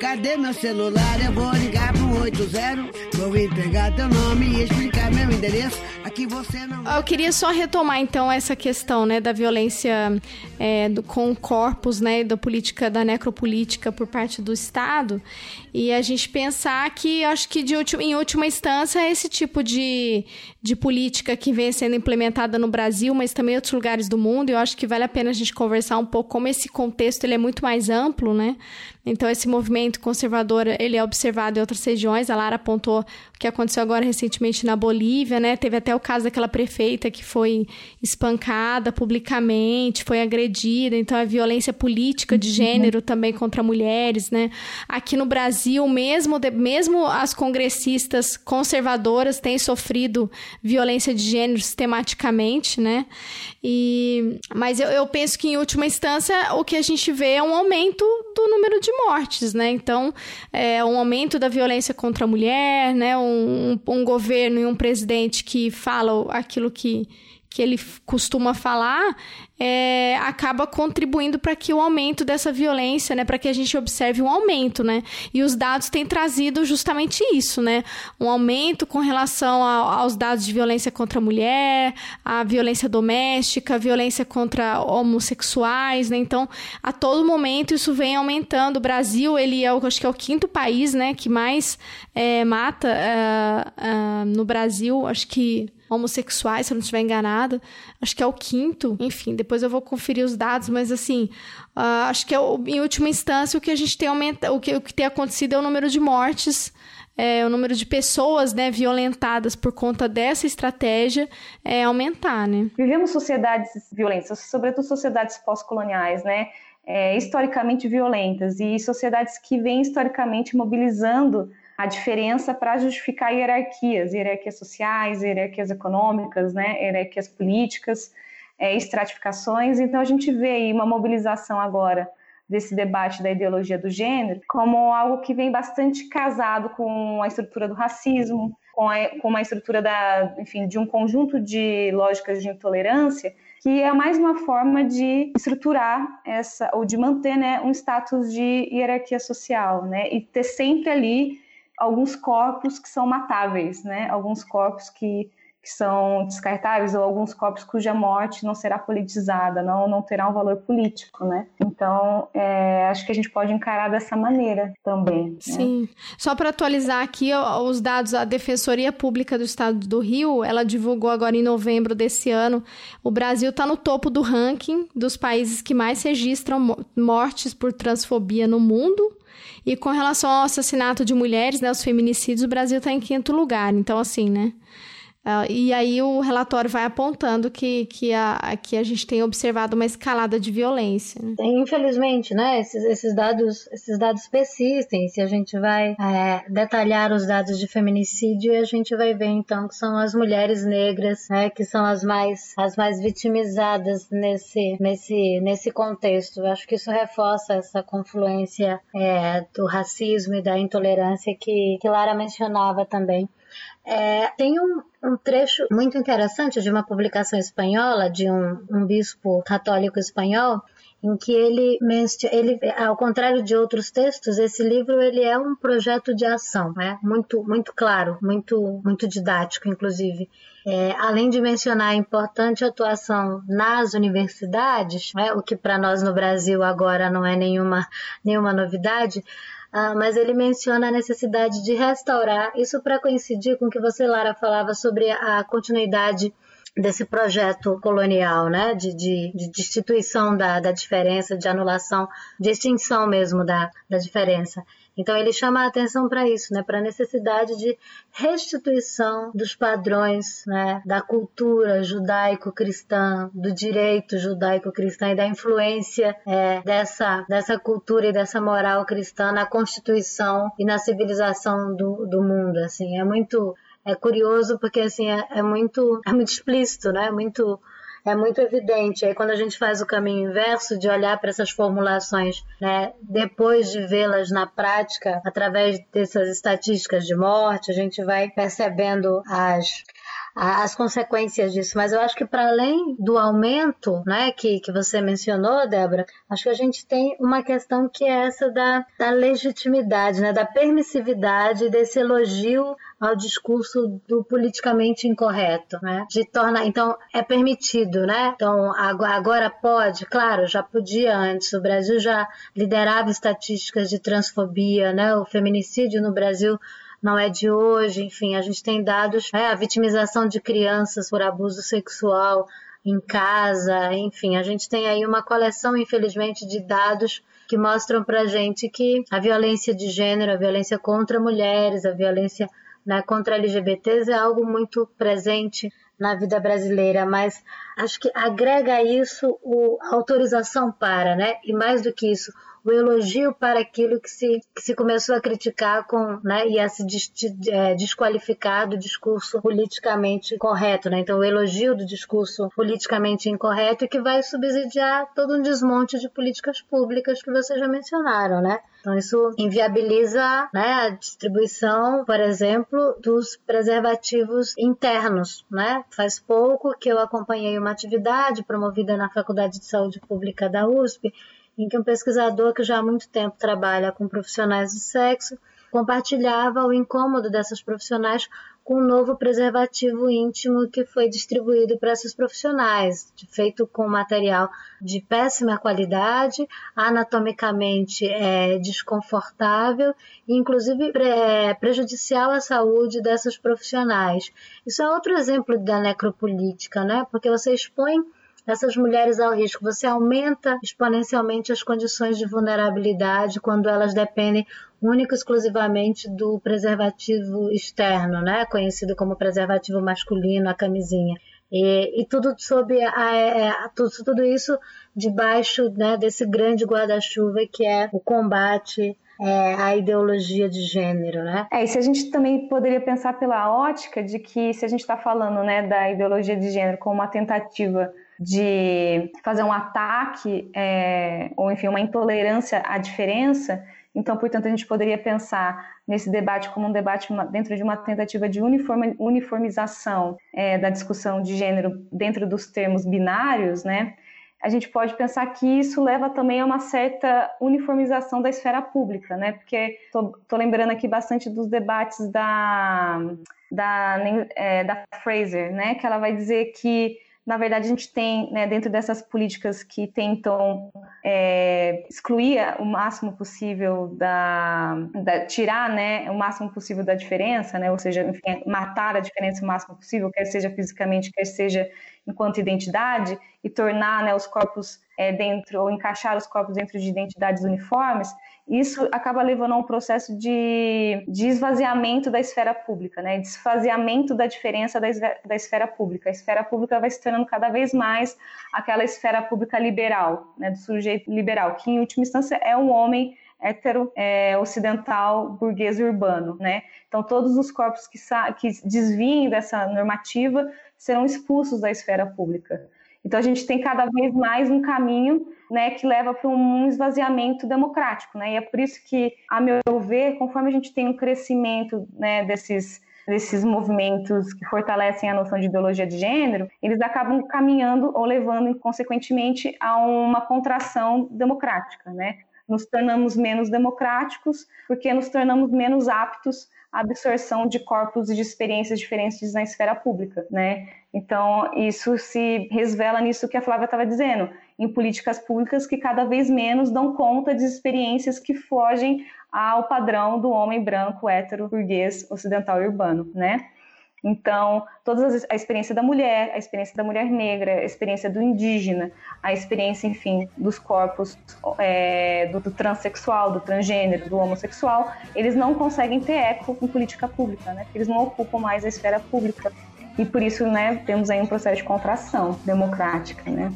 Cadê meu celular? Eu vou ligar pro 80. Vou entregar teu nome e explicar meu endereço. Aqui você não. Eu queria só retomar então essa questão, né, da violência é, do, com corpos, né, da política, da necropolítica por parte do Estado e a gente pensar que acho que de em última instância esse tipo de, de política que vem sendo implementada no Brasil, mas também em outros lugares do mundo, eu acho que vale a pena a gente conversar um pouco como esse contexto ele é muito mais amplo, né? Então esse movimento conservador ele é observado em outras regiões. A Lara apontou o que aconteceu agora recentemente na Bolívia, né? Teve até o caso daquela prefeita que foi espancada publicamente, foi agredida. Então a violência política de gênero também contra mulheres, né? Aqui no Brasil, mesmo mesmo as congressistas conservadoras têm sofrido violência de gênero sistematicamente, né? E mas eu, eu penso que em última instância o que a gente vê é um aumento do número de mortes, né? Então, é um aumento da violência contra a mulher, né? Um, um, um governo e um presidente que fala aquilo que, que ele costuma falar, é, acaba contribuindo para que o aumento dessa violência, né, para que a gente observe um aumento, né? E os dados têm trazido justamente isso, né? Um aumento com relação a, aos dados de violência contra a mulher, a violência doméstica, violência contra homossexuais, né? Então, a todo momento isso vem aumentando. O Brasil, ele é, acho que é o quinto país, né, que mais é, mata uh, uh, no Brasil. Acho que homossexuais, se eu não estiver enganada. Acho que é o quinto. Enfim, depois eu vou conferir os dados, mas assim, uh, acho que é o, em última instância o que a gente tem aumenta, o que, o que tem acontecido é o número de mortes. É, o número de pessoas né, violentadas por conta dessa estratégia é aumentar, né? Vivemos sociedades violentas, sobretudo sociedades pós-coloniais, né? É, historicamente violentas e sociedades que vêm historicamente mobilizando a diferença para justificar hierarquias, hierarquias sociais, hierarquias econômicas, né, hierarquias políticas, é, estratificações. Então a gente vê aí uma mobilização agora desse debate da ideologia do gênero como algo que vem bastante casado com a estrutura do racismo, com, a, com uma estrutura da, enfim, de um conjunto de lógicas de intolerância que é mais uma forma de estruturar essa ou de manter né, um status de hierarquia social, né, e ter sempre ali alguns corpos que são matáveis, né? Alguns corpos que, que são descartáveis ou alguns corpos cuja morte não será politizada, não, não terá um valor político, né? Então, é, acho que a gente pode encarar dessa maneira também. Né? Sim. Só para atualizar aqui os dados, a Defensoria Pública do Estado do Rio, ela divulgou agora em novembro desse ano, o Brasil está no topo do ranking dos países que mais registram mortes por transfobia no mundo. E com relação ao assassinato de mulheres, né, os feminicídios, o Brasil está em quinto lugar. Então, assim, né? Uh, e aí o relatório vai apontando que, que, a, que a gente tem observado uma escalada de violência. Né? Infelizmente, né, esses, esses, dados, esses dados persistem. Se a gente vai é, detalhar os dados de feminicídio, a gente vai ver então que são as mulheres negras né, que são as mais, as mais vitimizadas nesse, nesse, nesse contexto. Eu acho que isso reforça essa confluência é, do racismo e da intolerância que, que Lara mencionava também. É, tem um, um, trecho muito interessante de uma publicação espanhola de um, um bispo católico espanhol em que ele, ele, ao contrário de outros textos, esse livro ele é um projeto de ação, né? muito, muito claro, muito, muito didático, inclusive. É, além de mencionar a importante atuação nas universidades, né? o que para nós no Brasil agora não é nenhuma, nenhuma novidade, ah, mas ele menciona a necessidade de restaurar, isso para coincidir com o que você, Lara, falava sobre a continuidade desse projeto colonial, né, de, de, de destituição da, da diferença, de anulação, de extinção mesmo da, da diferença. Então ele chama a atenção para isso, né, para a necessidade de restituição dos padrões, né, da cultura judaico-cristã, do direito judaico-cristão e da influência é, dessa dessa cultura e dessa moral cristã na constituição e na civilização do, do mundo. Assim, é muito é curioso porque assim é, é muito é muito explícito, né? É muito é muito evidente. Aí quando a gente faz o caminho inverso de olhar para essas formulações, né, depois de vê-las na prática, através dessas estatísticas de morte, a gente vai percebendo as as consequências disso, mas eu acho que para além do aumento, né, que, que você mencionou, Débora, acho que a gente tem uma questão que é essa da, da legitimidade, né, da permissividade desse elogio ao discurso do politicamente incorreto, né, de tornar, então é permitido, né, então agora pode, claro, já podia antes, o Brasil já liderava estatísticas de transfobia, né, o feminicídio no Brasil não é de hoje, enfim, a gente tem dados, né, a vitimização de crianças por abuso sexual em casa, enfim, a gente tem aí uma coleção, infelizmente, de dados que mostram pra gente que a violência de gênero, a violência contra mulheres, a violência né, contra LGBTs é algo muito presente na vida brasileira, mas acho que agrega isso a autorização para, né? E mais do que isso, o elogio para aquilo que se, que se começou a criticar com, né, e a se des, é, desqualificar do discurso politicamente correto, né? Então, o elogio do discurso politicamente incorreto que vai subsidiar todo um desmonte de políticas públicas que vocês já mencionaram, né? Então, isso inviabiliza né, a distribuição, por exemplo, dos preservativos internos. Né? Faz pouco que eu acompanhei uma atividade promovida na Faculdade de Saúde Pública da USP, em que um pesquisador que já há muito tempo trabalha com profissionais de sexo compartilhava o incômodo dessas profissionais com um novo preservativo íntimo que foi distribuído para esses profissionais, feito com material de péssima qualidade, anatomicamente é, desconfortável e, inclusive, é, prejudicial à saúde dessas profissionais. Isso é outro exemplo da necropolítica, né? Porque você expõe essas mulheres ao risco. Você aumenta exponencialmente as condições de vulnerabilidade quando elas dependem única e exclusivamente do preservativo externo, né? conhecido como preservativo masculino, a camisinha. E, e tudo sobre a, a, é, tudo, tudo isso debaixo né, desse grande guarda-chuva que é o combate é, à ideologia de gênero, né? É, e se a gente também poderia pensar pela ótica de que se a gente está falando né, da ideologia de gênero como uma tentativa de fazer um ataque é, ou enfim uma intolerância à diferença, então, portanto, a gente poderia pensar nesse debate como um debate dentro de uma tentativa de uniformização é, da discussão de gênero dentro dos termos binários, né? A gente pode pensar que isso leva também a uma certa uniformização da esfera pública, né? Porque estou lembrando aqui bastante dos debates da, da, é, da Fraser, né? Que ela vai dizer que na verdade, a gente tem, né, dentro dessas políticas que tentam é, excluir o máximo possível da, da, tirar, né, o máximo possível da diferença, né, ou seja, enfim, matar a diferença o máximo possível, quer seja fisicamente, quer seja enquanto identidade, e tornar né, os corpos é, dentro, ou encaixar os corpos dentro de identidades uniformes, isso acaba levando a um processo de, de esvaziamento da esfera pública, né? Desfaziamento da diferença da, da esfera pública. A esfera pública vai se tornando cada vez mais aquela esfera pública liberal, né? Do sujeito liberal, que em última instância é um homem hetero é, ocidental burguês urbano, né? Então todos os corpos que, que desviem dessa normativa serão expulsos da esfera pública. Então a gente tem cada vez mais um caminho né, que leva para um esvaziamento democrático. Né? E é por isso que, a meu ver, conforme a gente tem um crescimento né, desses desses movimentos que fortalecem a noção de ideologia de gênero, eles acabam caminhando ou levando, consequentemente, a uma contração democrática, né? Nos tornamos menos democráticos porque nos tornamos menos aptos à absorção de corpos e de experiências diferentes na esfera pública, né? Então, isso se resvela nisso que a Flávia estava dizendo em políticas públicas que cada vez menos dão conta de experiências que fogem ao padrão do homem branco, hétero, burguês, ocidental e urbano, né? Então, toda a experiência da mulher, a experiência da mulher negra, a experiência do indígena, a experiência, enfim, dos corpos é, do, do, transexual, do transgênero, do homossexual, eles não conseguem ter eco em política pública, né? Eles não ocupam mais a esfera pública e por isso, né, temos aí um processo de contração democrática, né?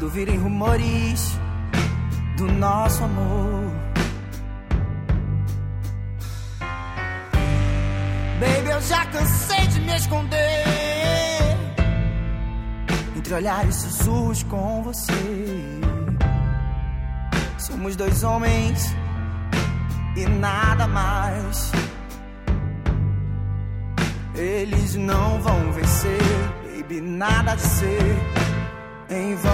Quando virem rumores do nosso amor. Baby, eu já cansei de me esconder entre olhares sussurros com você. Somos dois homens e nada mais. Eles não vão vencer, baby, nada de ser em vão.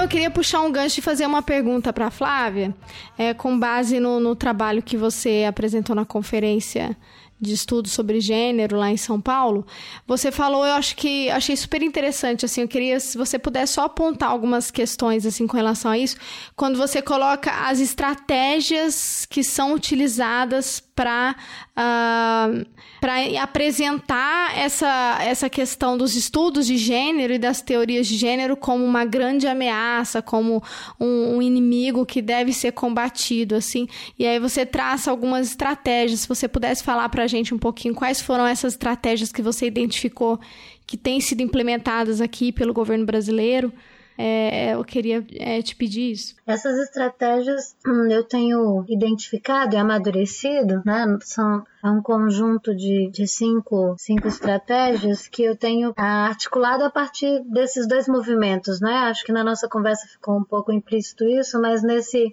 Eu queria puxar um gancho e fazer uma pergunta para Flávia, é, com base no, no trabalho que você apresentou na conferência de estudo sobre gênero lá em São Paulo, você falou, eu acho que achei super interessante, assim, eu queria se você pudesse só apontar algumas questões assim com relação a isso, quando você coloca as estratégias que são utilizadas para uh, para apresentar essa, essa questão dos estudos de gênero e das teorias de gênero como uma grande ameaça, como um, um inimigo que deve ser combatido, assim. E aí você traça algumas estratégias. Se você pudesse falar para a gente um pouquinho quais foram essas estratégias que você identificou que têm sido implementadas aqui pelo governo brasileiro. É, eu queria é, te pedir isso. Essas estratégias hum, eu tenho identificado e amadurecido, né? São é um conjunto de, de cinco, cinco estratégias que eu tenho articulado a partir desses dois movimentos, né? Acho que na nossa conversa ficou um pouco implícito isso, mas nesse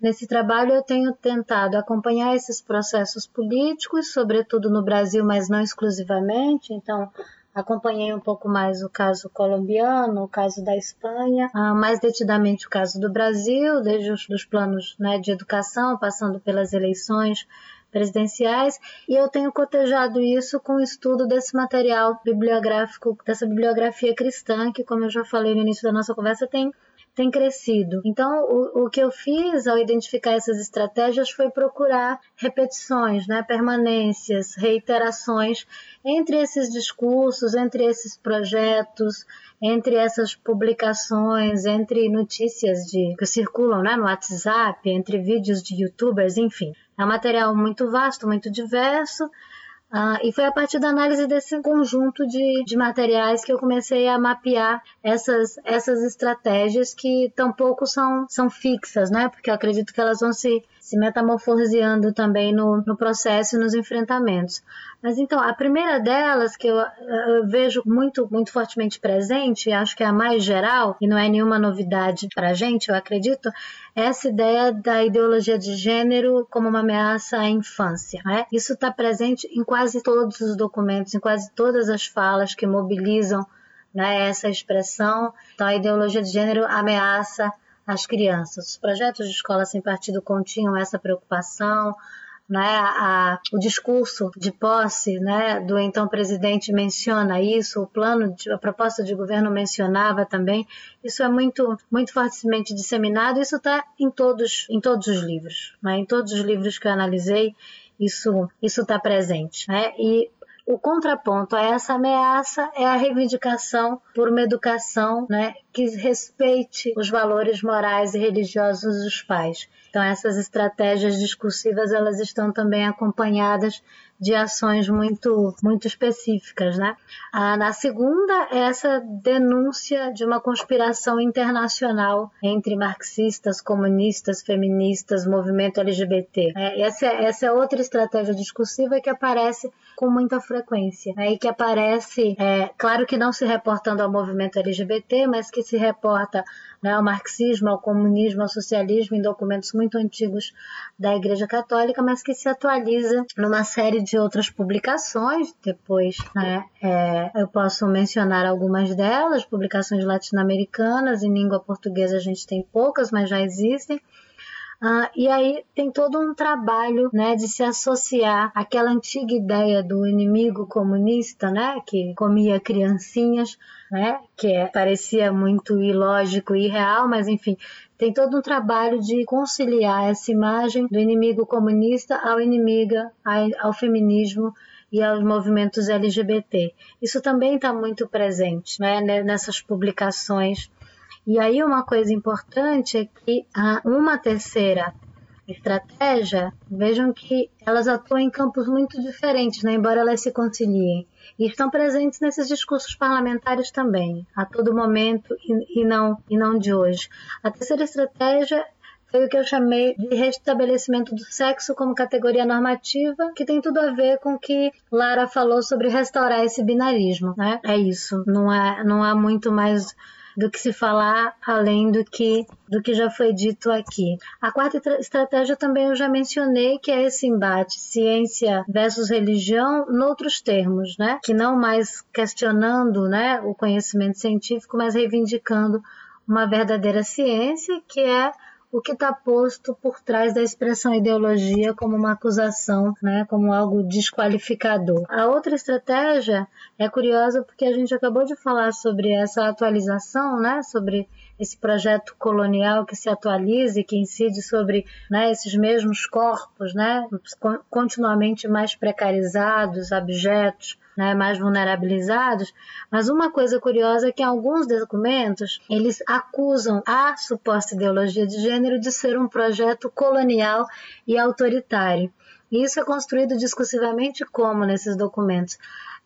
Nesse trabalho, eu tenho tentado acompanhar esses processos políticos, sobretudo no Brasil, mas não exclusivamente. Então, acompanhei um pouco mais o caso colombiano, o caso da Espanha, ah, mais detidamente o caso do Brasil, desde os dos planos né, de educação, passando pelas eleições presidenciais, e eu tenho cotejado isso com o estudo desse material bibliográfico, dessa bibliografia cristã, que, como eu já falei no início da nossa conversa, tem tem crescido. Então, o, o que eu fiz ao identificar essas estratégias foi procurar repetições, né, permanências, reiterações entre esses discursos, entre esses projetos, entre essas publicações, entre notícias de, que circulam né, no WhatsApp, entre vídeos de youtubers, enfim. É um material muito vasto, muito diverso, ah, e foi a partir da análise desse conjunto de, de materiais que eu comecei a mapear essas, essas estratégias que tampouco são, são fixas, né? Porque eu acredito que elas vão se, se metamorfoseando também no, no processo e nos enfrentamentos. Mas então, a primeira delas, que eu, eu vejo muito, muito fortemente presente, e acho que é a mais geral, e não é nenhuma novidade para a gente, eu acredito, é essa ideia da ideologia de gênero como uma ameaça à infância. Né? Isso está presente em quase todos os documentos, em quase todas as falas que mobilizam né, essa expressão. Então, a ideologia de gênero ameaça as crianças. Os projetos de escola sem partido continham essa preocupação, né, a, o discurso de posse né, do então presidente menciona isso, o plano, de, a proposta de governo mencionava também. Isso é muito, muito fortemente disseminado. Isso está em todos, em todos os livros, né, em todos os livros que eu analisei. Isso está presente, né? E o contraponto a essa ameaça é a reivindicação por uma educação né, que respeite os valores morais e religiosos dos pais. Então essas estratégias discursivas elas estão também acompanhadas de ações muito muito específicas, né? Ah, na segunda essa denúncia de uma conspiração internacional entre marxistas, comunistas, feministas, movimento LGBT. É, essa, é, essa é outra estratégia discursiva que aparece com muita frequência né? e que aparece, é, claro que não se reportando ao movimento LGBT, mas que se reporta né, ao marxismo, ao comunismo, ao socialismo, em documentos muito antigos da Igreja Católica, mas que se atualiza numa série de outras publicações. Depois, né, é, eu posso mencionar algumas delas, publicações latino-americanas, em língua portuguesa a gente tem poucas, mas já existem. Uh, e aí tem todo um trabalho né, de se associar àquela antiga ideia do inimigo comunista, né, que comia criancinhas, né, que é, parecia muito ilógico e irreal, mas enfim, tem todo um trabalho de conciliar essa imagem do inimigo comunista ao inimigo, ao feminismo e aos movimentos LGBT. Isso também está muito presente né, nessas publicações e aí uma coisa importante é que uma terceira estratégia, vejam que elas atuam em campos muito diferentes, né, embora elas se conciliem. E estão presentes nesses discursos parlamentares também, a todo momento e, e, não, e não de hoje. A terceira estratégia foi o que eu chamei de restabelecimento do sexo como categoria normativa, que tem tudo a ver com o que Lara falou sobre restaurar esse binarismo. Né? É isso, não há, não há muito mais do que se falar além do que do que já foi dito aqui. A quarta estratégia também eu já mencionei que é esse embate ciência versus religião noutros termos, né? Que não mais questionando, né, o conhecimento científico, mas reivindicando uma verdadeira ciência que é o que está posto por trás da expressão ideologia como uma acusação, né, como algo desqualificador. A outra estratégia é curiosa porque a gente acabou de falar sobre essa atualização, né, sobre esse projeto colonial que se atualiza e que incide sobre né, esses mesmos corpos, né, continuamente mais precarizados, abjetos, né, mais vulnerabilizados. Mas uma coisa curiosa é que alguns documentos eles acusam a suposta ideologia de gênero de ser um projeto colonial e autoritário. E isso é construído discursivamente como nesses documentos?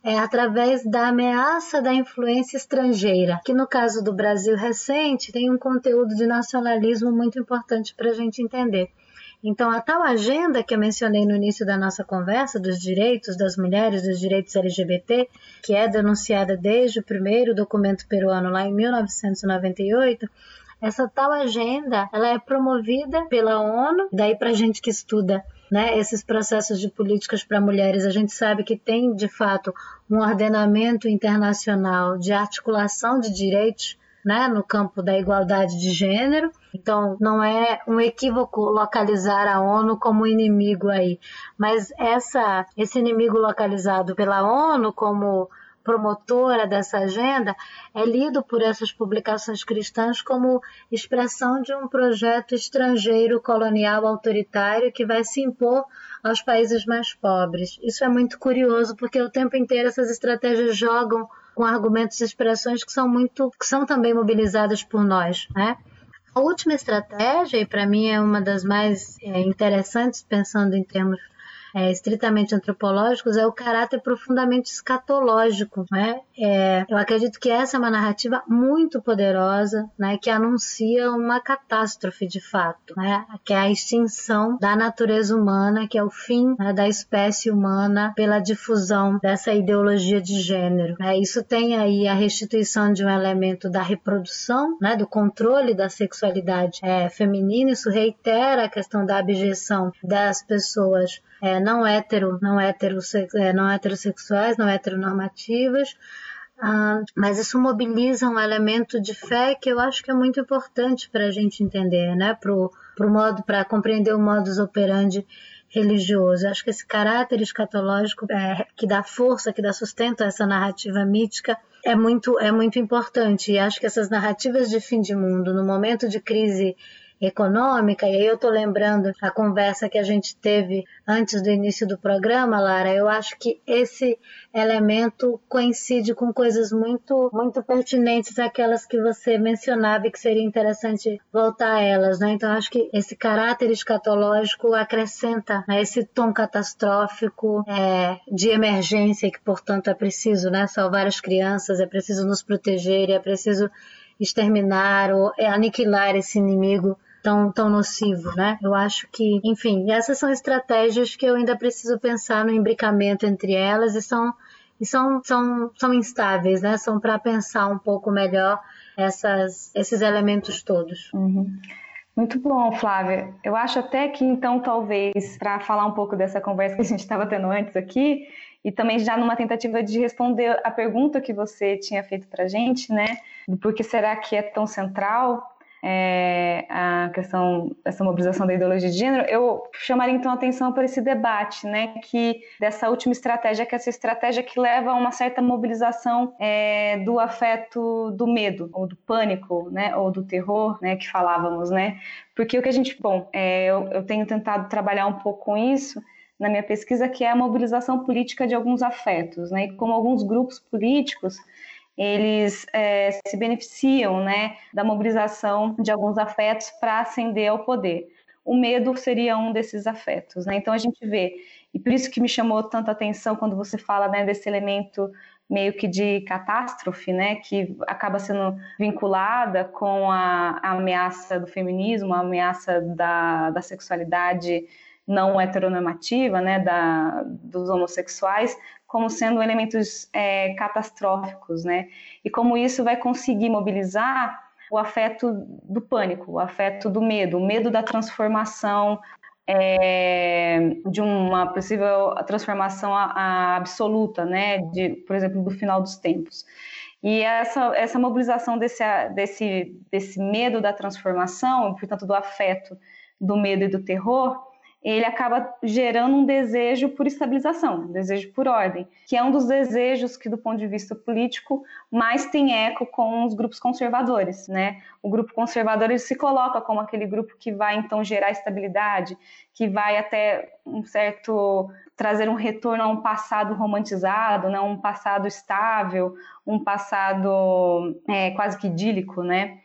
É através da ameaça da influência estrangeira, que no caso do Brasil recente tem um conteúdo de nacionalismo muito importante para a gente entender. Então, a tal agenda que eu mencionei no início da nossa conversa, dos direitos das mulheres, dos direitos LGBT, que é denunciada desde o primeiro documento peruano lá em 1998, essa tal agenda ela é promovida pela ONU, daí para gente que estuda né, esses processos de políticas para mulheres, a gente sabe que tem de fato um ordenamento internacional de articulação de direitos né, no campo da igualdade de gênero. Então, não é um equívoco localizar a ONU como inimigo aí, mas essa, esse inimigo localizado pela ONU como promotora dessa agenda é lido por essas publicações cristãs como expressão de um projeto estrangeiro colonial autoritário que vai se impor aos países mais pobres. Isso é muito curioso porque o tempo inteiro essas estratégias jogam com argumentos e expressões que são muito, que são também mobilizadas por nós, né? A última estratégia, e para mim é uma das mais é, interessantes, pensando em termos é, estritamente antropológicos é o caráter profundamente escatológico. Né? É, eu acredito que essa é uma narrativa muito poderosa, né, que anuncia uma catástrofe de fato, né, que é a extinção da natureza humana, que é o fim né, da espécie humana pela difusão dessa ideologia de gênero. Né? Isso tem aí a restituição de um elemento da reprodução, né, do controle da sexualidade é, feminina. Isso reitera a questão da abjeção das pessoas é, não hétero, não, hétero, é, não heterossexuais, não heteronormativas, ah, mas isso mobiliza um elemento de fé que eu acho que é muito importante para a gente entender, né? Pro, pro modo, para compreender o modus operandi religioso. Eu acho que esse caráter escatológico é, que dá força, que dá sustento a essa narrativa mítica é muito, é muito importante. E acho que essas narrativas de fim de mundo, no momento de crise econômica, e aí eu estou lembrando a conversa que a gente teve antes do início do programa, Lara, eu acho que esse elemento coincide com coisas muito, muito pertinentes aquelas que você mencionava e que seria interessante voltar a elas, né? Então acho que esse caráter escatológico acrescenta né, esse tom catastrófico é, de emergência que, portanto, é preciso, né? Salvar as crianças, é preciso nos proteger, é preciso exterminar ou é aniquilar esse inimigo tão, tão nocivo, né? Eu acho que, enfim, essas são estratégias que eu ainda preciso pensar no imbricamento entre elas e são, e são, são, são instáveis, né? São para pensar um pouco melhor essas, esses elementos todos. Uhum. Muito bom, Flávia. Eu acho até que, então, talvez, para falar um pouco dessa conversa que a gente estava tendo antes aqui, e também já numa tentativa de responder a pergunta que você tinha feito para a gente, né? Do porquê será que é tão central é, a questão dessa mobilização da ideologia de gênero, eu chamaria então a atenção para esse debate, né, que dessa última estratégia, que é essa estratégia que leva a uma certa mobilização é, do afeto do medo, ou do pânico, né, ou do terror, né, que falávamos, né, porque o que a gente, bom, é, eu, eu tenho tentado trabalhar um pouco com isso, na minha pesquisa, que é a mobilização política de alguns afetos, né? E como alguns grupos políticos eles é, se beneficiam né, da mobilização de alguns afetos para ascender ao poder. o medo seria um desses afetos. Né? Então a gente vê, e por isso que me chamou tanta atenção quando você fala né, desse elemento meio que de catástrofe, né, que acaba sendo vinculada com a, a ameaça do feminismo, a ameaça da, da sexualidade não heteronormativa, né, da, dos homossexuais, como sendo elementos é, catastróficos, né, e como isso vai conseguir mobilizar o afeto do pânico, o afeto do medo, o medo da transformação, é, de uma possível transformação a, a absoluta, né, de, por exemplo, do final dos tempos. E essa, essa mobilização desse, desse, desse medo da transformação, portanto, do afeto, do medo e do terror, ele acaba gerando um desejo por estabilização, um desejo por ordem, que é um dos desejos que, do ponto de vista político, mais tem eco com os grupos conservadores, né? O grupo conservador ele se coloca como aquele grupo que vai então gerar estabilidade, que vai até um certo trazer um retorno a um passado romantizado, né? Um passado estável, um passado é, quase que idílico, né?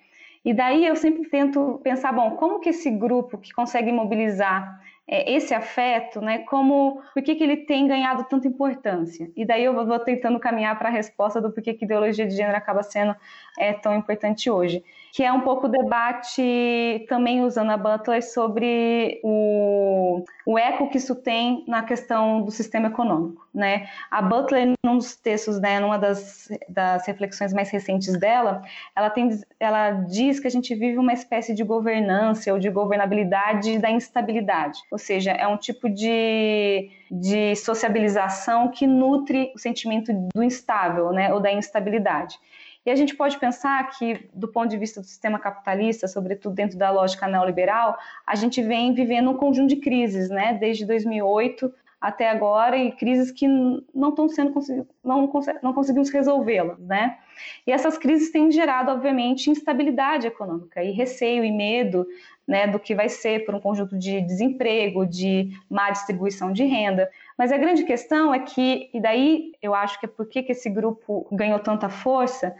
E daí eu sempre tento pensar, bom, como que esse grupo que consegue mobilizar é, esse afeto, né, como, por que, que ele tem ganhado tanta importância? E daí eu vou tentando caminhar para a resposta do porquê que ideologia de gênero acaba sendo é, tão importante hoje que é um pouco o debate também usando a Butler sobre o, o eco que isso tem na questão do sistema econômico, né? A Butler, num dos textos, né, numa das, das reflexões mais recentes dela, ela, tem, ela diz que a gente vive uma espécie de governança ou de governabilidade da instabilidade, ou seja, é um tipo de, de sociabilização que nutre o sentimento do instável, né, ou da instabilidade. E a gente pode pensar que, do ponto de vista do sistema capitalista, sobretudo dentro da lógica neoliberal, a gente vem vivendo um conjunto de crises, né? Desde 2008 até agora, e crises que não estão sendo não, não conseguimos resolvê-las, né? E essas crises têm gerado, obviamente, instabilidade econômica e receio e medo né, do que vai ser por um conjunto de desemprego, de má distribuição de renda. Mas a grande questão é que, e daí eu acho que é por que esse grupo ganhou tanta força,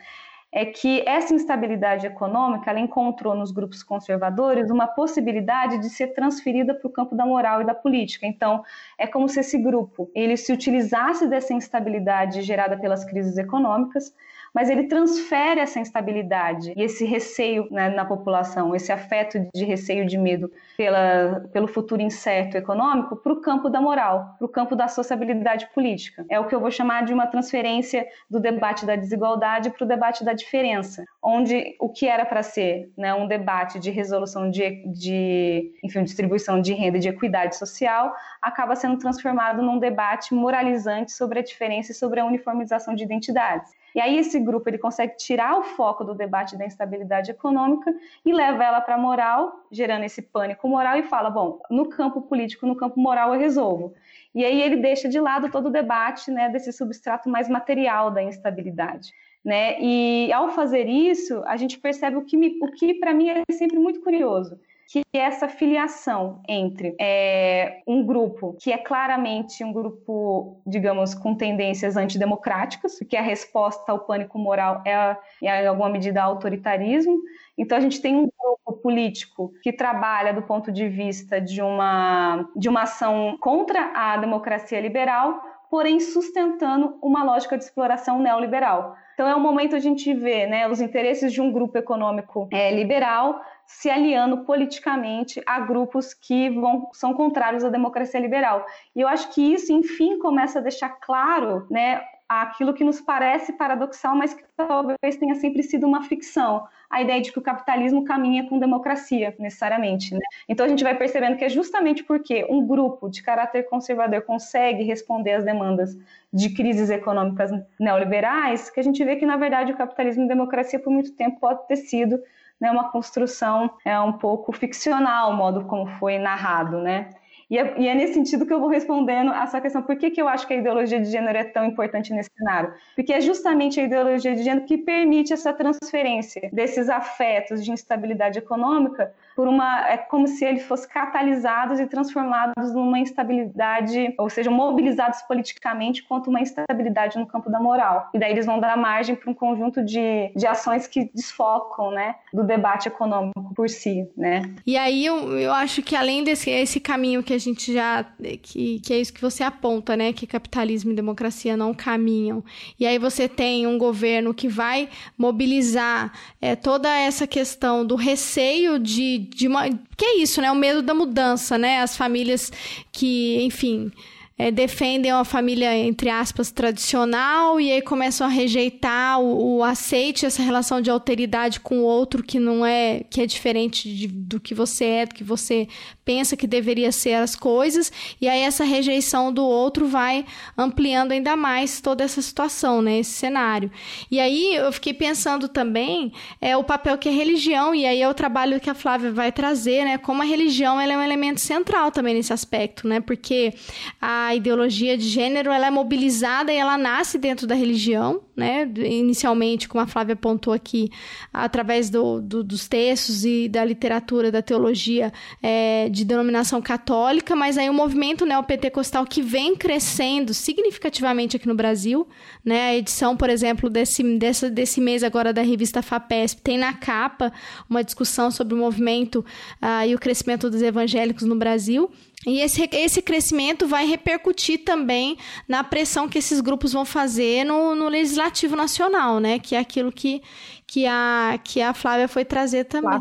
é que essa instabilidade econômica ela encontrou nos grupos conservadores uma possibilidade de ser transferida para o campo da moral e da política. Então, é como se esse grupo ele se utilizasse dessa instabilidade gerada pelas crises econômicas mas ele transfere essa instabilidade e esse receio né, na população, esse afeto de receio, de medo pela, pelo futuro incerto econômico para o campo da moral, para o campo da sociabilidade política. É o que eu vou chamar de uma transferência do debate da desigualdade para o debate da diferença, onde o que era para ser né, um debate de resolução de, de enfim, distribuição de renda e de equidade social acaba sendo transformado num debate moralizante sobre a diferença e sobre a uniformização de identidades. E aí esse grupo ele consegue tirar o foco do debate da instabilidade econômica e leva ela para a moral, gerando esse pânico moral e fala, bom, no campo político, no campo moral eu resolvo. E aí ele deixa de lado todo o debate né, desse substrato mais material da instabilidade. Né? E ao fazer isso, a gente percebe o que, o que para mim é sempre muito curioso, que é essa filiação entre é, um grupo que é claramente um grupo, digamos, com tendências antidemocráticas, porque a resposta ao pânico moral é, é em alguma medida, autoritarismo. Então, a gente tem um grupo político que trabalha do ponto de vista de uma, de uma ação contra a democracia liberal, porém sustentando uma lógica de exploração neoliberal. Então é um momento a gente vê né, os interesses de um grupo econômico é, liberal se aliando politicamente a grupos que vão, são contrários à democracia liberal. E eu acho que isso, enfim, começa a deixar claro né, aquilo que nos parece paradoxal, mas que talvez tenha sempre sido uma ficção, a ideia de que o capitalismo caminha com democracia, necessariamente. Né? Então a gente vai percebendo que é justamente porque um grupo de caráter conservador consegue responder às demandas de crises econômicas neoliberais, que a gente vê que, na verdade, o capitalismo e democracia, por muito tempo, pode ter sido né, uma construção é, um pouco ficcional, o modo como foi narrado, né? E é, e é, nesse sentido que eu vou respondendo a sua questão, por que, que eu acho que a ideologia de gênero é tão importante nesse cenário? Porque é justamente a ideologia de gênero que permite essa transferência desses afetos de instabilidade econômica por uma é como se eles fossem catalisados e transformados numa instabilidade, ou seja, mobilizados politicamente contra uma instabilidade no campo da moral. E daí eles vão dar margem para um conjunto de, de ações que desfocam, né, do debate econômico por si, né? E aí eu, eu acho que além desse esse caminho que a gente já que, que é isso que você aponta, né, que capitalismo e democracia não caminham. E aí você tem um governo que vai mobilizar é, toda essa questão do receio de de uma. Que é isso, né? O medo da mudança, né? As famílias que, enfim é, defendem uma família, entre aspas, tradicional e aí começam a rejeitar o, o aceite, essa relação de alteridade com o outro que não é, que é diferente de, do que você é, do que você pensa que deveria ser as coisas, e aí essa rejeição do outro vai ampliando ainda mais toda essa situação, né, esse cenário. E aí eu fiquei pensando também é o papel que a religião, e aí é o trabalho que a Flávia vai trazer, né, como a religião ela é um elemento central também nesse aspecto, né, porque a ideologia de gênero ela é mobilizada e ela nasce dentro da religião, né? Inicialmente, como a Flávia apontou aqui, através do, do, dos textos e da literatura, da teologia é, de denominação católica, mas aí o movimento neopentecostal que vem crescendo significativamente aqui no Brasil, né? A edição, por exemplo, desse, desse, desse mês agora da revista FAPESP tem na capa uma discussão sobre o movimento uh, e o crescimento dos evangélicos no Brasil. E esse, esse crescimento vai repercutir também na pressão que esses grupos vão fazer no, no legislativo nacional, né? Que é aquilo que, que, a, que a Flávia foi trazer também.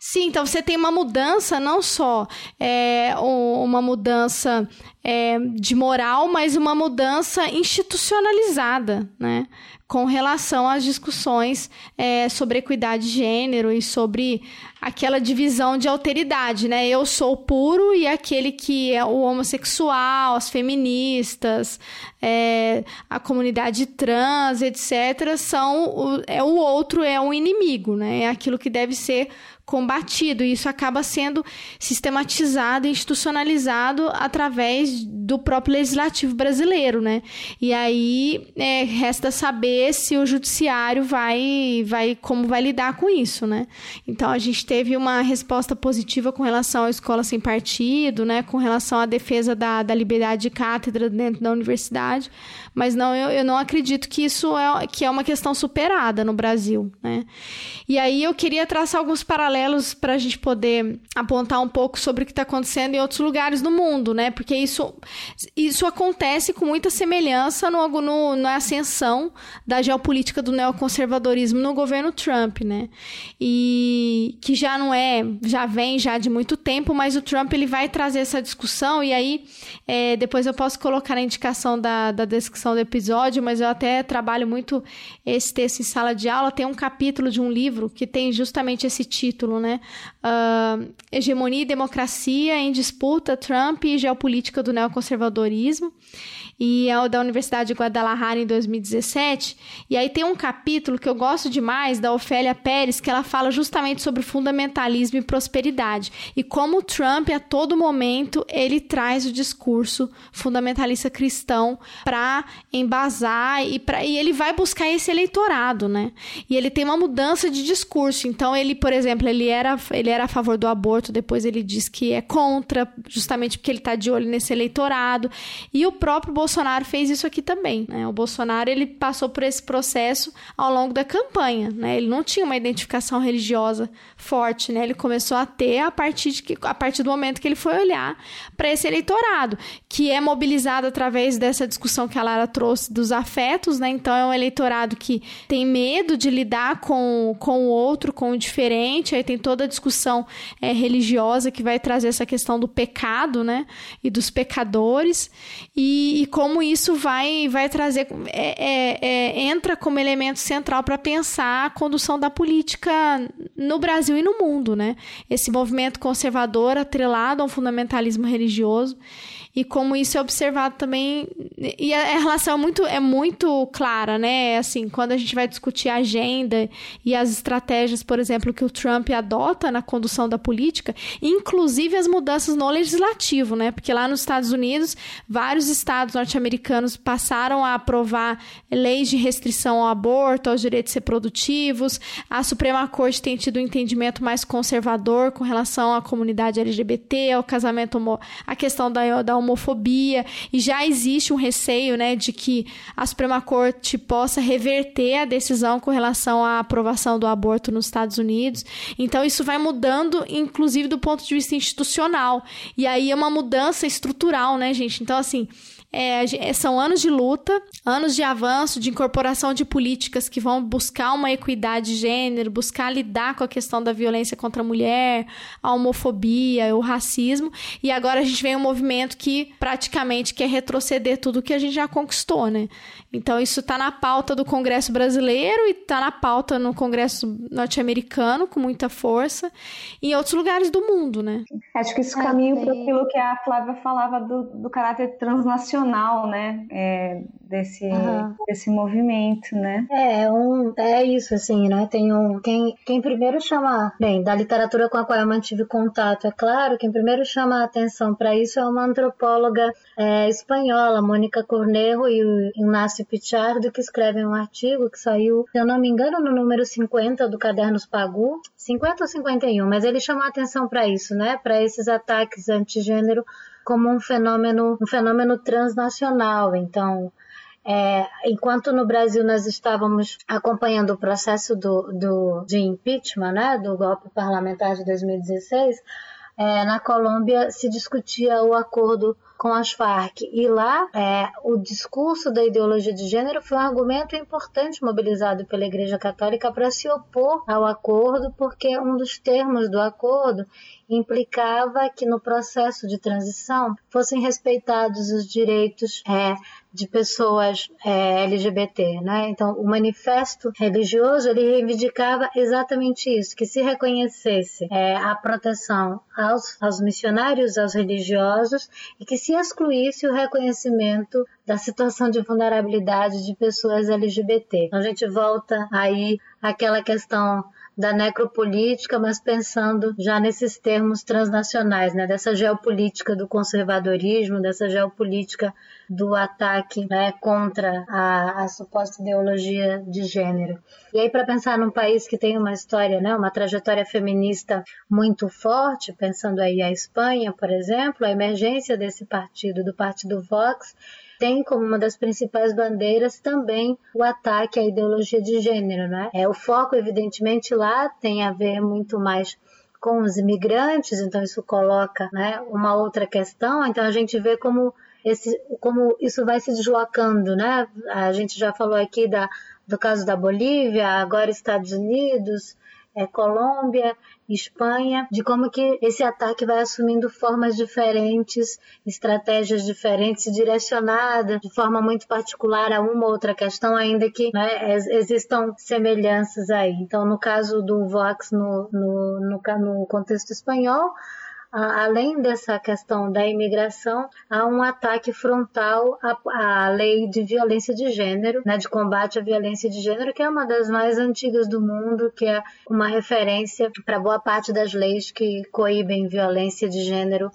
Sim, então você tem uma mudança, não só é, uma mudança é, de moral, mas uma mudança institucionalizada, né? Com relação às discussões é, sobre equidade de gênero e sobre aquela divisão de alteridade, né? Eu sou puro e aquele que é o homossexual, as feministas, é, a comunidade trans, etc., são o, é o outro, é um inimigo, né? É aquilo que deve ser combatido. E isso acaba sendo sistematizado institucionalizado através do próprio legislativo brasileiro, né? E aí é, resta saber se o judiciário vai, vai como vai lidar com isso, né? Então a gente teve uma resposta positiva com relação à escola sem partido, né? Com relação à defesa da, da liberdade de cátedra dentro da universidade, mas não, eu, eu não acredito que isso é, que é uma questão superada no Brasil, né? E aí eu queria traçar alguns paralelos para a gente poder apontar um pouco sobre o que está acontecendo em outros lugares do mundo, né? Porque isso, isso acontece com muita semelhança no, no, na ascensão da geopolítica do neoconservadorismo no governo Trump, né? E que já não é, já vem já de muito tempo, mas o Trump ele vai trazer essa discussão e aí é, depois eu posso colocar na indicação da, da descrição do episódio, mas eu até trabalho muito esse texto em sala de aula. Tem um capítulo de um livro que tem justamente esse título né? Uh, Hegemonia e Democracia em Disputa, Trump e Geopolítica do Neoconservadorismo e é o da Universidade de Guadalajara em 2017. E aí tem um capítulo que eu gosto demais da Ofélia Pérez, que ela fala justamente sobre fundamentalismo e prosperidade e como o Trump a todo momento ele traz o discurso fundamentalista cristão para embasar e para e ele vai buscar esse eleitorado, né? E ele tem uma mudança de discurso. Então ele, por exemplo, ele era ele era a favor do aborto, depois ele diz que é contra, justamente porque ele está de olho nesse eleitorado. E o próprio Bolsonaro fez isso aqui também. Né? O Bolsonaro ele passou por esse processo ao longo da campanha. Né? Ele não tinha uma identificação religiosa forte. Né? Ele começou a ter a partir, de que, a partir do momento que ele foi olhar para esse eleitorado, que é mobilizado através dessa discussão que a Lara trouxe dos afetos. Né? Então, é um eleitorado que tem medo de lidar com, com o outro, com o diferente. Aí tem toda a discussão é, religiosa que vai trazer essa questão do pecado né? e dos pecadores. E, e como isso vai, vai trazer, é, é, é, entra como elemento central para pensar a condução da política no Brasil e no mundo, né? Esse movimento conservador atrelado a um fundamentalismo religioso e como isso é observado também e a, relação é muito é muito clara, né? Assim, quando a gente vai discutir a agenda e as estratégias, por exemplo, que o Trump adota na condução da política, inclusive as mudanças no legislativo, né? Porque lá nos Estados Unidos, vários estados norte-americanos passaram a aprovar leis de restrição ao aborto, aos direitos reprodutivos. A Suprema Corte tem tido um entendimento mais conservador com relação à comunidade LGBT, ao casamento, a questão da, da homofobia, e já existe um receio, né, de que a Suprema Corte possa reverter a decisão com relação à aprovação do aborto nos Estados Unidos. Então, isso vai mudando, inclusive do ponto de vista institucional. E aí é uma mudança estrutural, né, gente? Então, assim. É, são anos de luta, anos de avanço, de incorporação de políticas que vão buscar uma equidade de gênero, buscar lidar com a questão da violência contra a mulher, a homofobia, o racismo. E agora a gente vem um movimento que praticamente quer retroceder tudo que a gente já conquistou, né? Então isso está na pauta do Congresso brasileiro e está na pauta no Congresso norte-americano com muita força e em outros lugares do mundo, né? Acho que isso caminha para aquilo que a Flávia falava do, do caráter transnacional, né? É, desse, uhum. desse movimento, né? É, um, é isso, assim, né? Tem um. Quem, quem primeiro chama. Bem, da literatura com a qual eu mantive contato, é claro, quem primeiro chama a atenção para isso é uma antropóloga é, espanhola, Mônica Cornejo e o Inácio Pichardo, que escrevem um artigo que saiu, se eu não me engano, no número 50 do Cadernos Pagu, 50 ou 51, mas ele chamou atenção para isso, né? Para esses ataques antigênero como um fenômeno, um fenômeno transnacional. Então, é, enquanto no Brasil nós estávamos acompanhando o processo do, do, de impeachment, né, do golpe parlamentar de 2016, é, na Colômbia se discutia o acordo com as Farc. E lá, é, o discurso da ideologia de gênero foi um argumento importante mobilizado pela Igreja Católica para se opor ao acordo, porque um dos termos do acordo implicava que no processo de transição fossem respeitados os direitos é, de pessoas é, LGBT, né? Então, o manifesto religioso ele reivindicava exatamente isso, que se reconhecesse é, a proteção aos, aos missionários, aos religiosos e que se excluísse o reconhecimento da situação de vulnerabilidade de pessoas LGBT. Então, a gente volta aí àquela questão da necropolítica, mas pensando já nesses termos transnacionais, né, dessa geopolítica do conservadorismo, dessa geopolítica do ataque né, contra a, a, suposta ideologia de gênero. E aí, para pensar num país que tem uma história, né, uma trajetória feminista muito forte, pensando aí a Espanha, por exemplo, a emergência desse partido, do Partido Vox, tem como uma das principais bandeiras também o ataque à ideologia de gênero, né? É o foco, evidentemente, lá tem a ver muito mais com os imigrantes, então isso coloca, né, uma outra questão. Então a gente vê como esse, como isso vai se deslocando, né? A gente já falou aqui da, do caso da Bolívia, agora Estados Unidos, é, Colômbia, Espanha, de como que esse ataque vai assumindo formas diferentes, estratégias diferentes, direcionadas de forma muito particular a uma ou outra questão, ainda que né, existam semelhanças aí. Então, no caso do Vox no, no, no, no contexto espanhol, além dessa questão da imigração, há um ataque frontal à, à, lei de violência de gênero, né, de combate à violência de gênero, que é uma das mais antigas do mundo, que é uma referência para boa parte das leis que coíbem violência de gênero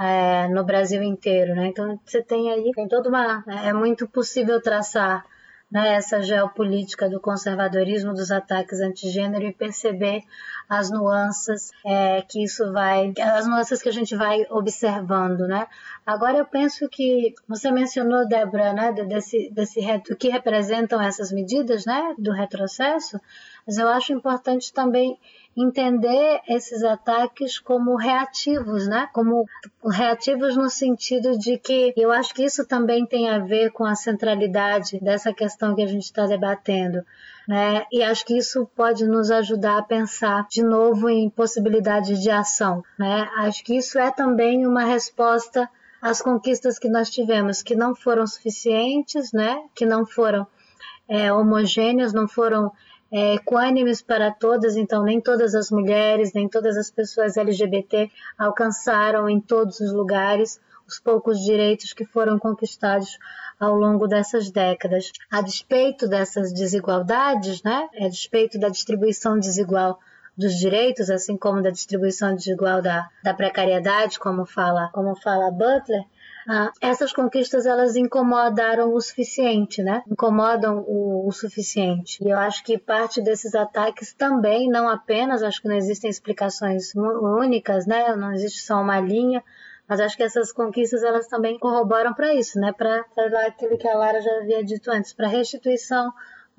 é, no Brasil inteiro, né? Então você tem aí, tem toda uma, é muito possível traçar né, essa geopolítica do conservadorismo, dos ataques antigênero e perceber as nuances é, que isso vai, as nuances que a gente vai observando, né? Agora eu penso que você mencionou, Débora, né, desse, desse o que representam essas medidas, né, do retrocesso, mas eu acho importante também entender esses ataques como reativos, né? Como reativos no sentido de que eu acho que isso também tem a ver com a centralidade dessa questão que a gente está debatendo. Né? E acho que isso pode nos ajudar a pensar de novo em possibilidades de ação. Né? Acho que isso é também uma resposta às conquistas que nós tivemos, que não foram suficientes, né? que não foram é, homogêneas, não foram é, equânimes para todas, então nem todas as mulheres, nem todas as pessoas LGBT alcançaram em todos os lugares os poucos direitos que foram conquistados ao longo dessas décadas. A despeito dessas desigualdades, né, a despeito da distribuição desigual dos direitos, assim como da distribuição desigual da, da precariedade, como fala, como fala Butler, ah, essas conquistas elas incomodaram o suficiente, né? Incomodam o, o, suficiente. E eu acho que parte desses ataques também, não apenas, acho que não existem explicações únicas, né? Não existe só uma linha, mas acho que essas conquistas elas também corroboram para isso, né? Para aquilo que a Lara já havia dito antes, para restituição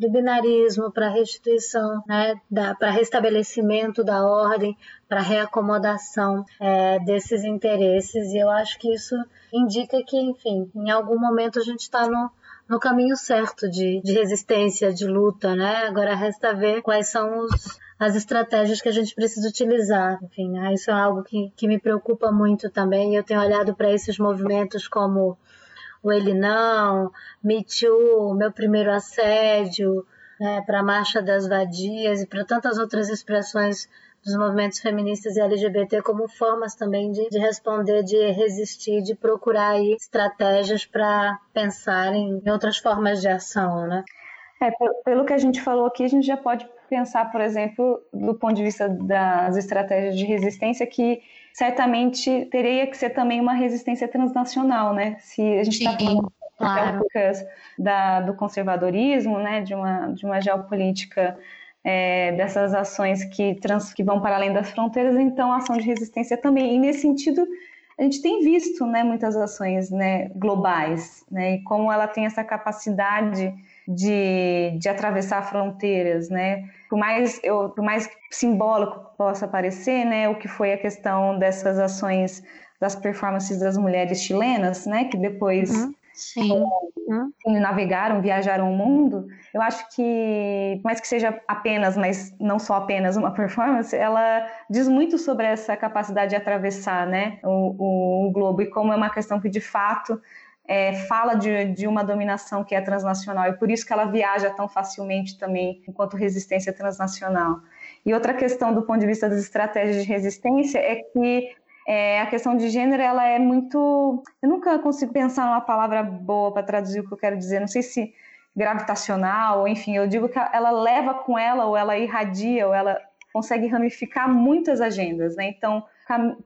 do binarismo, para restituição, né, para restabelecimento da ordem, para reacomodação é, desses interesses. E eu acho que isso indica que, enfim, em algum momento a gente está no, no caminho certo de, de resistência, de luta, né? Agora resta ver quais são os, as estratégias que a gente precisa utilizar. Enfim, né? isso é algo que, que me preocupa muito também. Eu tenho olhado para esses movimentos como o Ele Não, Me Too, Meu Primeiro Assédio, né, para a Marcha das Vadias e para tantas outras expressões dos movimentos feministas e LGBT como formas também de, de responder, de resistir, de procurar aí estratégias para pensar em outras formas de ação, né? É, pelo que a gente falou aqui, a gente já pode pensar, por exemplo, do ponto de vista das estratégias de resistência, que certamente teria que ser também uma resistência transnacional, né? Se a gente está falando claro. da, do conservadorismo, né, de uma, de uma geopolítica é, dessas ações que, trans, que vão para além das fronteiras, então a ação de resistência também. E nesse sentido, a gente tem visto né, muitas ações né, globais, né, e como ela tem essa capacidade de, de atravessar fronteiras, né? Por mais, eu, por mais simbólico que possa parecer, né, o que foi a questão dessas ações das performances das mulheres chilenas, né, que depois uhum. Sim. É, navegaram, viajaram o mundo, eu acho que, mais que seja apenas, mas não só apenas uma performance, ela diz muito sobre essa capacidade de atravessar né, o, o globo e como é uma questão que, de fato, é, fala de, de, uma dominação que é transnacional e por isso que ela viaja tão facilmente também enquanto resistência transnacional. E outra questão do ponto de vista das estratégias de resistência é que é, a questão de gênero ela é muito. Eu nunca consigo pensar numa palavra boa para traduzir o que eu quero dizer. Não sei se gravitacional, ou enfim, eu digo que ela leva com ela, ou ela irradia, ou ela consegue ramificar muitas agendas, né? Então,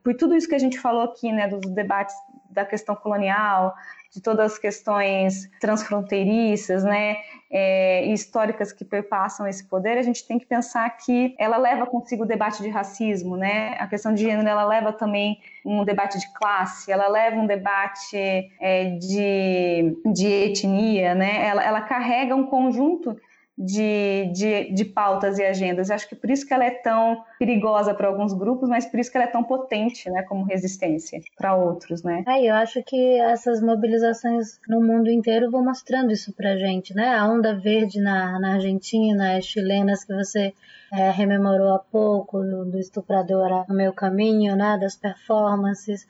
por tudo isso que a gente falou aqui, né, dos debates da questão colonial, de todas as questões transfronteiriças, né, é, históricas que perpassam esse poder, a gente tem que pensar que ela leva consigo o debate de racismo, né, a questão de gênero, ela leva também um debate de classe, ela leva um debate é, de, de etnia, né, ela, ela carrega um conjunto de, de, de pautas e agendas. Eu acho que por isso que ela é tão perigosa para alguns grupos, mas por isso que ela é tão potente, né, como resistência para outros, né? É, eu acho que essas mobilizações no mundo inteiro vão mostrando isso para gente, né? A onda verde na, na Argentina, as chilenas que você é, rememorou há pouco, do, do estuprador no meu caminho, né, das performances,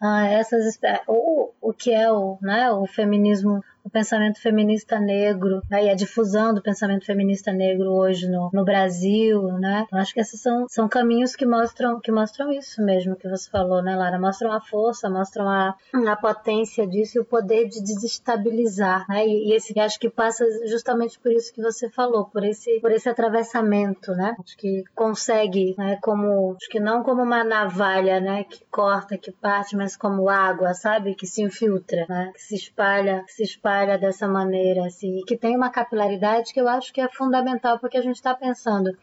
ah, essas o, o que é o, né, o feminismo o pensamento feminista negro né, e a difusão do pensamento feminista negro hoje no, no Brasil, né? Então, acho que esses são, são caminhos que mostram que mostram isso mesmo que você falou, né, Lara? Mostram a força, mostram a, a potência disso e o poder de desestabilizar, né? E, e esse acho que passa justamente por isso que você falou, por esse por esse atravessamento, né? Acho que consegue, né, como acho que não como uma navalha, né, que corta, que parte, mas como água, sabe, que se infiltra, né? Que se espalha, que se espalha trabalha dessa maneira, assim, e que tem uma capilaridade que eu acho que é fundamental, porque a gente está pensando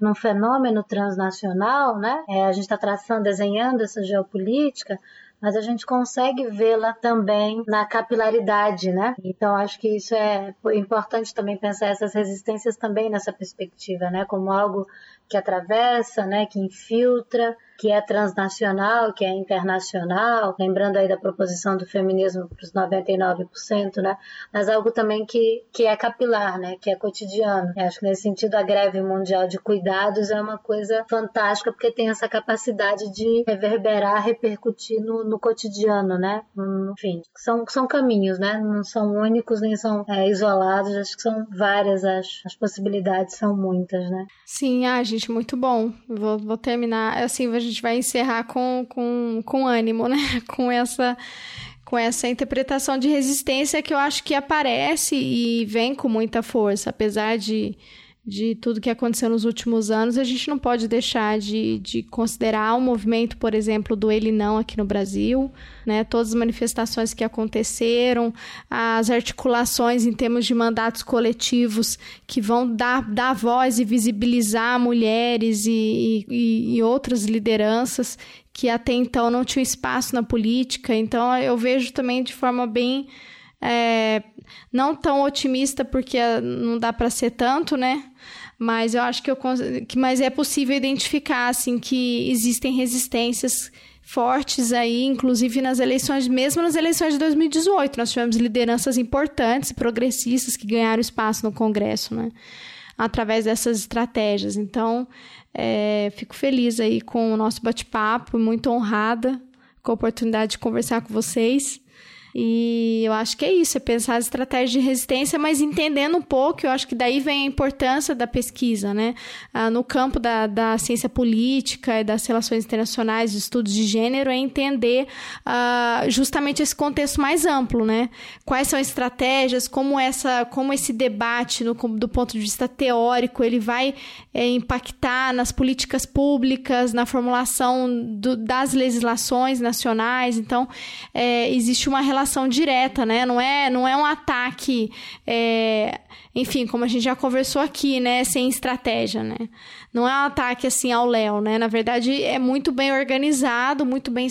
num fenômeno transnacional, né? É, a gente está traçando, desenhando essa geopolítica, mas a gente consegue vê-la também na capilaridade, né? Então acho que isso é importante também pensar essas resistências também nessa perspectiva, né? Como algo que atravessa, né? Que infiltra, que é transnacional, que é internacional, lembrando aí da proposição do feminismo para os 99%, né? Mas algo também que, que é capilar, né? Que é cotidiano. Eu acho que nesse sentido a greve mundial de cuidados é uma coisa fantástica porque tem essa capacidade de reverberar, repercutir no, no cotidiano, né? Enfim, são, são caminhos, né? Não são únicos nem são é, isolados, acho que são várias as, as possibilidades, são muitas, né? Sim, ah, gente, muito bom. Vou, vou terminar, assim, a gente vai encerrar com, com, com ânimo, né? Com essa com essa interpretação de resistência que eu acho que aparece e vem com muita força, apesar de de tudo que aconteceu nos últimos anos, a gente não pode deixar de, de considerar o movimento, por exemplo, do Ele Não aqui no Brasil, né? todas as manifestações que aconteceram, as articulações em termos de mandatos coletivos que vão dar, dar voz e visibilizar mulheres e, e, e outras lideranças que até então não tinham espaço na política. Então, eu vejo também de forma bem. É, não tão otimista porque não dá para ser tanto, né? Mas eu acho que eu que mas é possível identificar assim que existem resistências fortes aí, inclusive nas eleições, mesmo nas eleições de 2018, nós tivemos lideranças importantes, progressistas que ganharam espaço no Congresso, né? Através dessas estratégias. Então, é, fico feliz aí com o nosso bate-papo, muito honrada com a oportunidade de conversar com vocês. E eu acho que é isso, é pensar as estratégias de resistência, mas entendendo um pouco, eu acho que daí vem a importância da pesquisa, né? Ah, no campo da, da ciência política e das relações internacionais, de estudos de gênero, é entender ah, justamente esse contexto mais amplo, né? Quais são as estratégias, como, essa, como esse debate, no, do ponto de vista teórico, ele vai é, impactar nas políticas públicas, na formulação do, das legislações nacionais. Então, é, existe uma relação relação direta, né? Não é, não é um ataque, é, enfim, como a gente já conversou aqui, né? Sem estratégia, né? Não é um ataque assim ao Léo, né? Na verdade, é muito bem organizado, muito bem,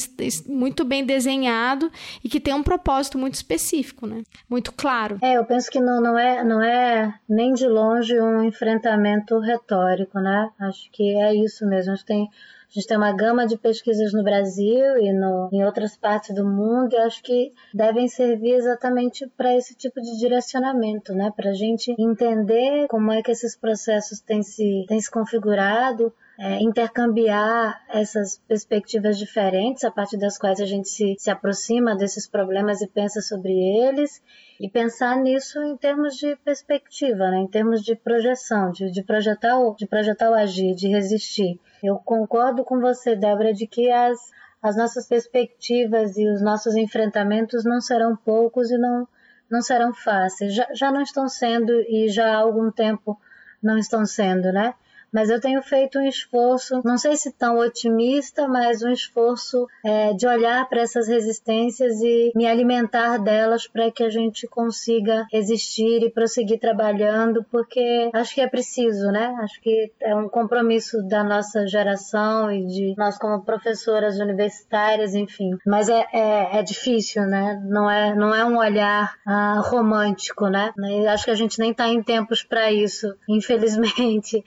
muito bem desenhado e que tem um propósito muito específico, né? Muito claro. É, eu penso que não, não, é, não é nem de longe um enfrentamento retórico, né? Acho que é isso mesmo. A gente tem a gente tem uma gama de pesquisas no Brasil e no, em outras partes do mundo e acho que devem servir exatamente para esse tipo de direcionamento, né? Para a gente entender como é que esses processos têm se, têm se configurado, é, intercambiar essas perspectivas diferentes a partir das quais a gente se, se aproxima desses problemas e pensa sobre eles e pensar nisso em termos de perspectiva, né? em termos de projeção, de, de, projetar, o, de projetar o agir, de resistir. Eu concordo com você, Débora, de que as, as nossas perspectivas e os nossos enfrentamentos não serão poucos e não, não serão fáceis. Já, já não estão sendo e já há algum tempo não estão sendo, né? Mas eu tenho feito um esforço, não sei se tão otimista, mas um esforço é, de olhar para essas resistências e me alimentar delas para que a gente consiga resistir e prosseguir trabalhando, porque acho que é preciso, né? Acho que é um compromisso da nossa geração e de nós como professoras universitárias, enfim. Mas é, é, é difícil, né? Não é, não é um olhar ah, romântico, né? acho que a gente nem está em tempos para isso, infelizmente.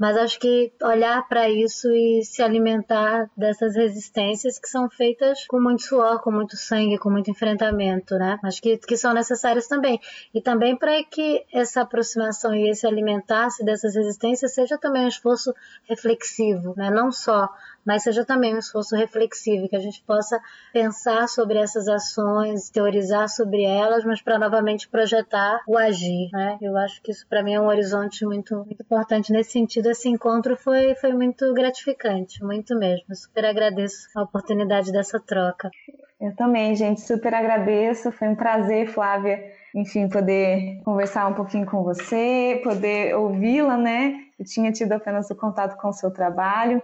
Mas acho que olhar para isso e se alimentar dessas resistências que são feitas com muito suor, com muito sangue, com muito enfrentamento, né? Acho que, que são necessárias também. E também para que essa aproximação e esse alimentar-se dessas resistências seja também um esforço reflexivo, né? Não só mas seja também um esforço reflexivo, que a gente possa pensar sobre essas ações, teorizar sobre elas, mas para novamente projetar o agir. Né? Eu acho que isso para mim é um horizonte muito, muito importante nesse sentido. Esse encontro foi, foi muito gratificante, muito mesmo. Eu super agradeço a oportunidade dessa troca. Eu também, gente, super agradeço. Foi um prazer, Flávia, enfim, poder conversar um pouquinho com você, poder ouvi-la, né? Eu tinha tido apenas o contato com o seu trabalho.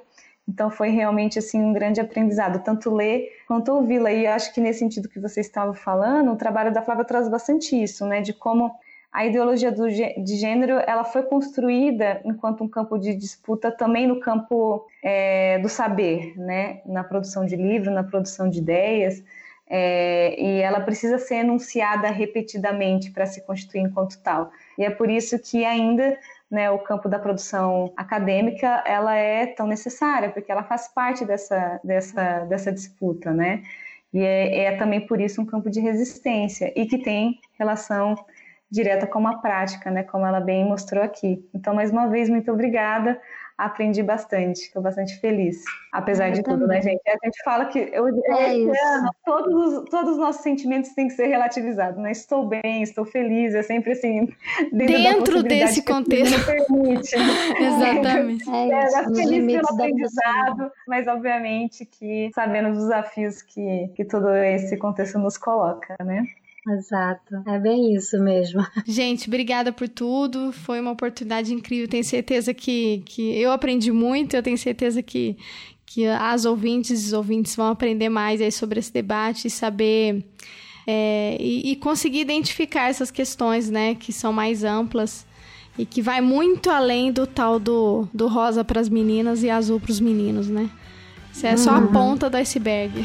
Então foi realmente assim um grande aprendizado, tanto ler quanto ouvi-la. E acho que nesse sentido que você estava falando, o trabalho da Flávia traz bastante isso, né, de como a ideologia do, de gênero ela foi construída enquanto um campo de disputa também no campo é, do saber, né, na produção de livros, na produção de ideias. É, e ela precisa ser enunciada repetidamente para se constituir enquanto tal. E é por isso que ainda né, o campo da produção acadêmica ela é tão necessária, porque ela faz parte dessa, dessa, dessa disputa, né? E é, é também por isso um campo de resistência e que tem relação direta com a prática, né, como ela bem mostrou aqui. Então, mais uma vez, muito obrigada aprendi bastante, estou bastante feliz. Apesar Eu de tudo, né, também. gente? A gente fala que eu, É esse isso. ano, todos, os- todos os nossos sentimentos têm que ser relativizados, né? Estou bem, estou feliz, é sempre assim, dentro, Dentro desse contexto. me permite. Exatamente. É É, isso, é feliz pelo aprendizado, mas obviamente que sabendo os desafios que, que todo esse contexto nos coloca, né? Exato. É bem isso mesmo. Gente, obrigada por tudo. Foi uma oportunidade incrível. Tenho certeza que, que eu aprendi muito. Eu tenho certeza que, que as ouvintes e os ouvintes vão aprender mais aí sobre esse debate e saber é, e, e conseguir identificar essas questões, né, que são mais amplas e que vai muito além do tal do, do rosa para as meninas e azul para os meninos, né? Isso é só a ponta do iceberg.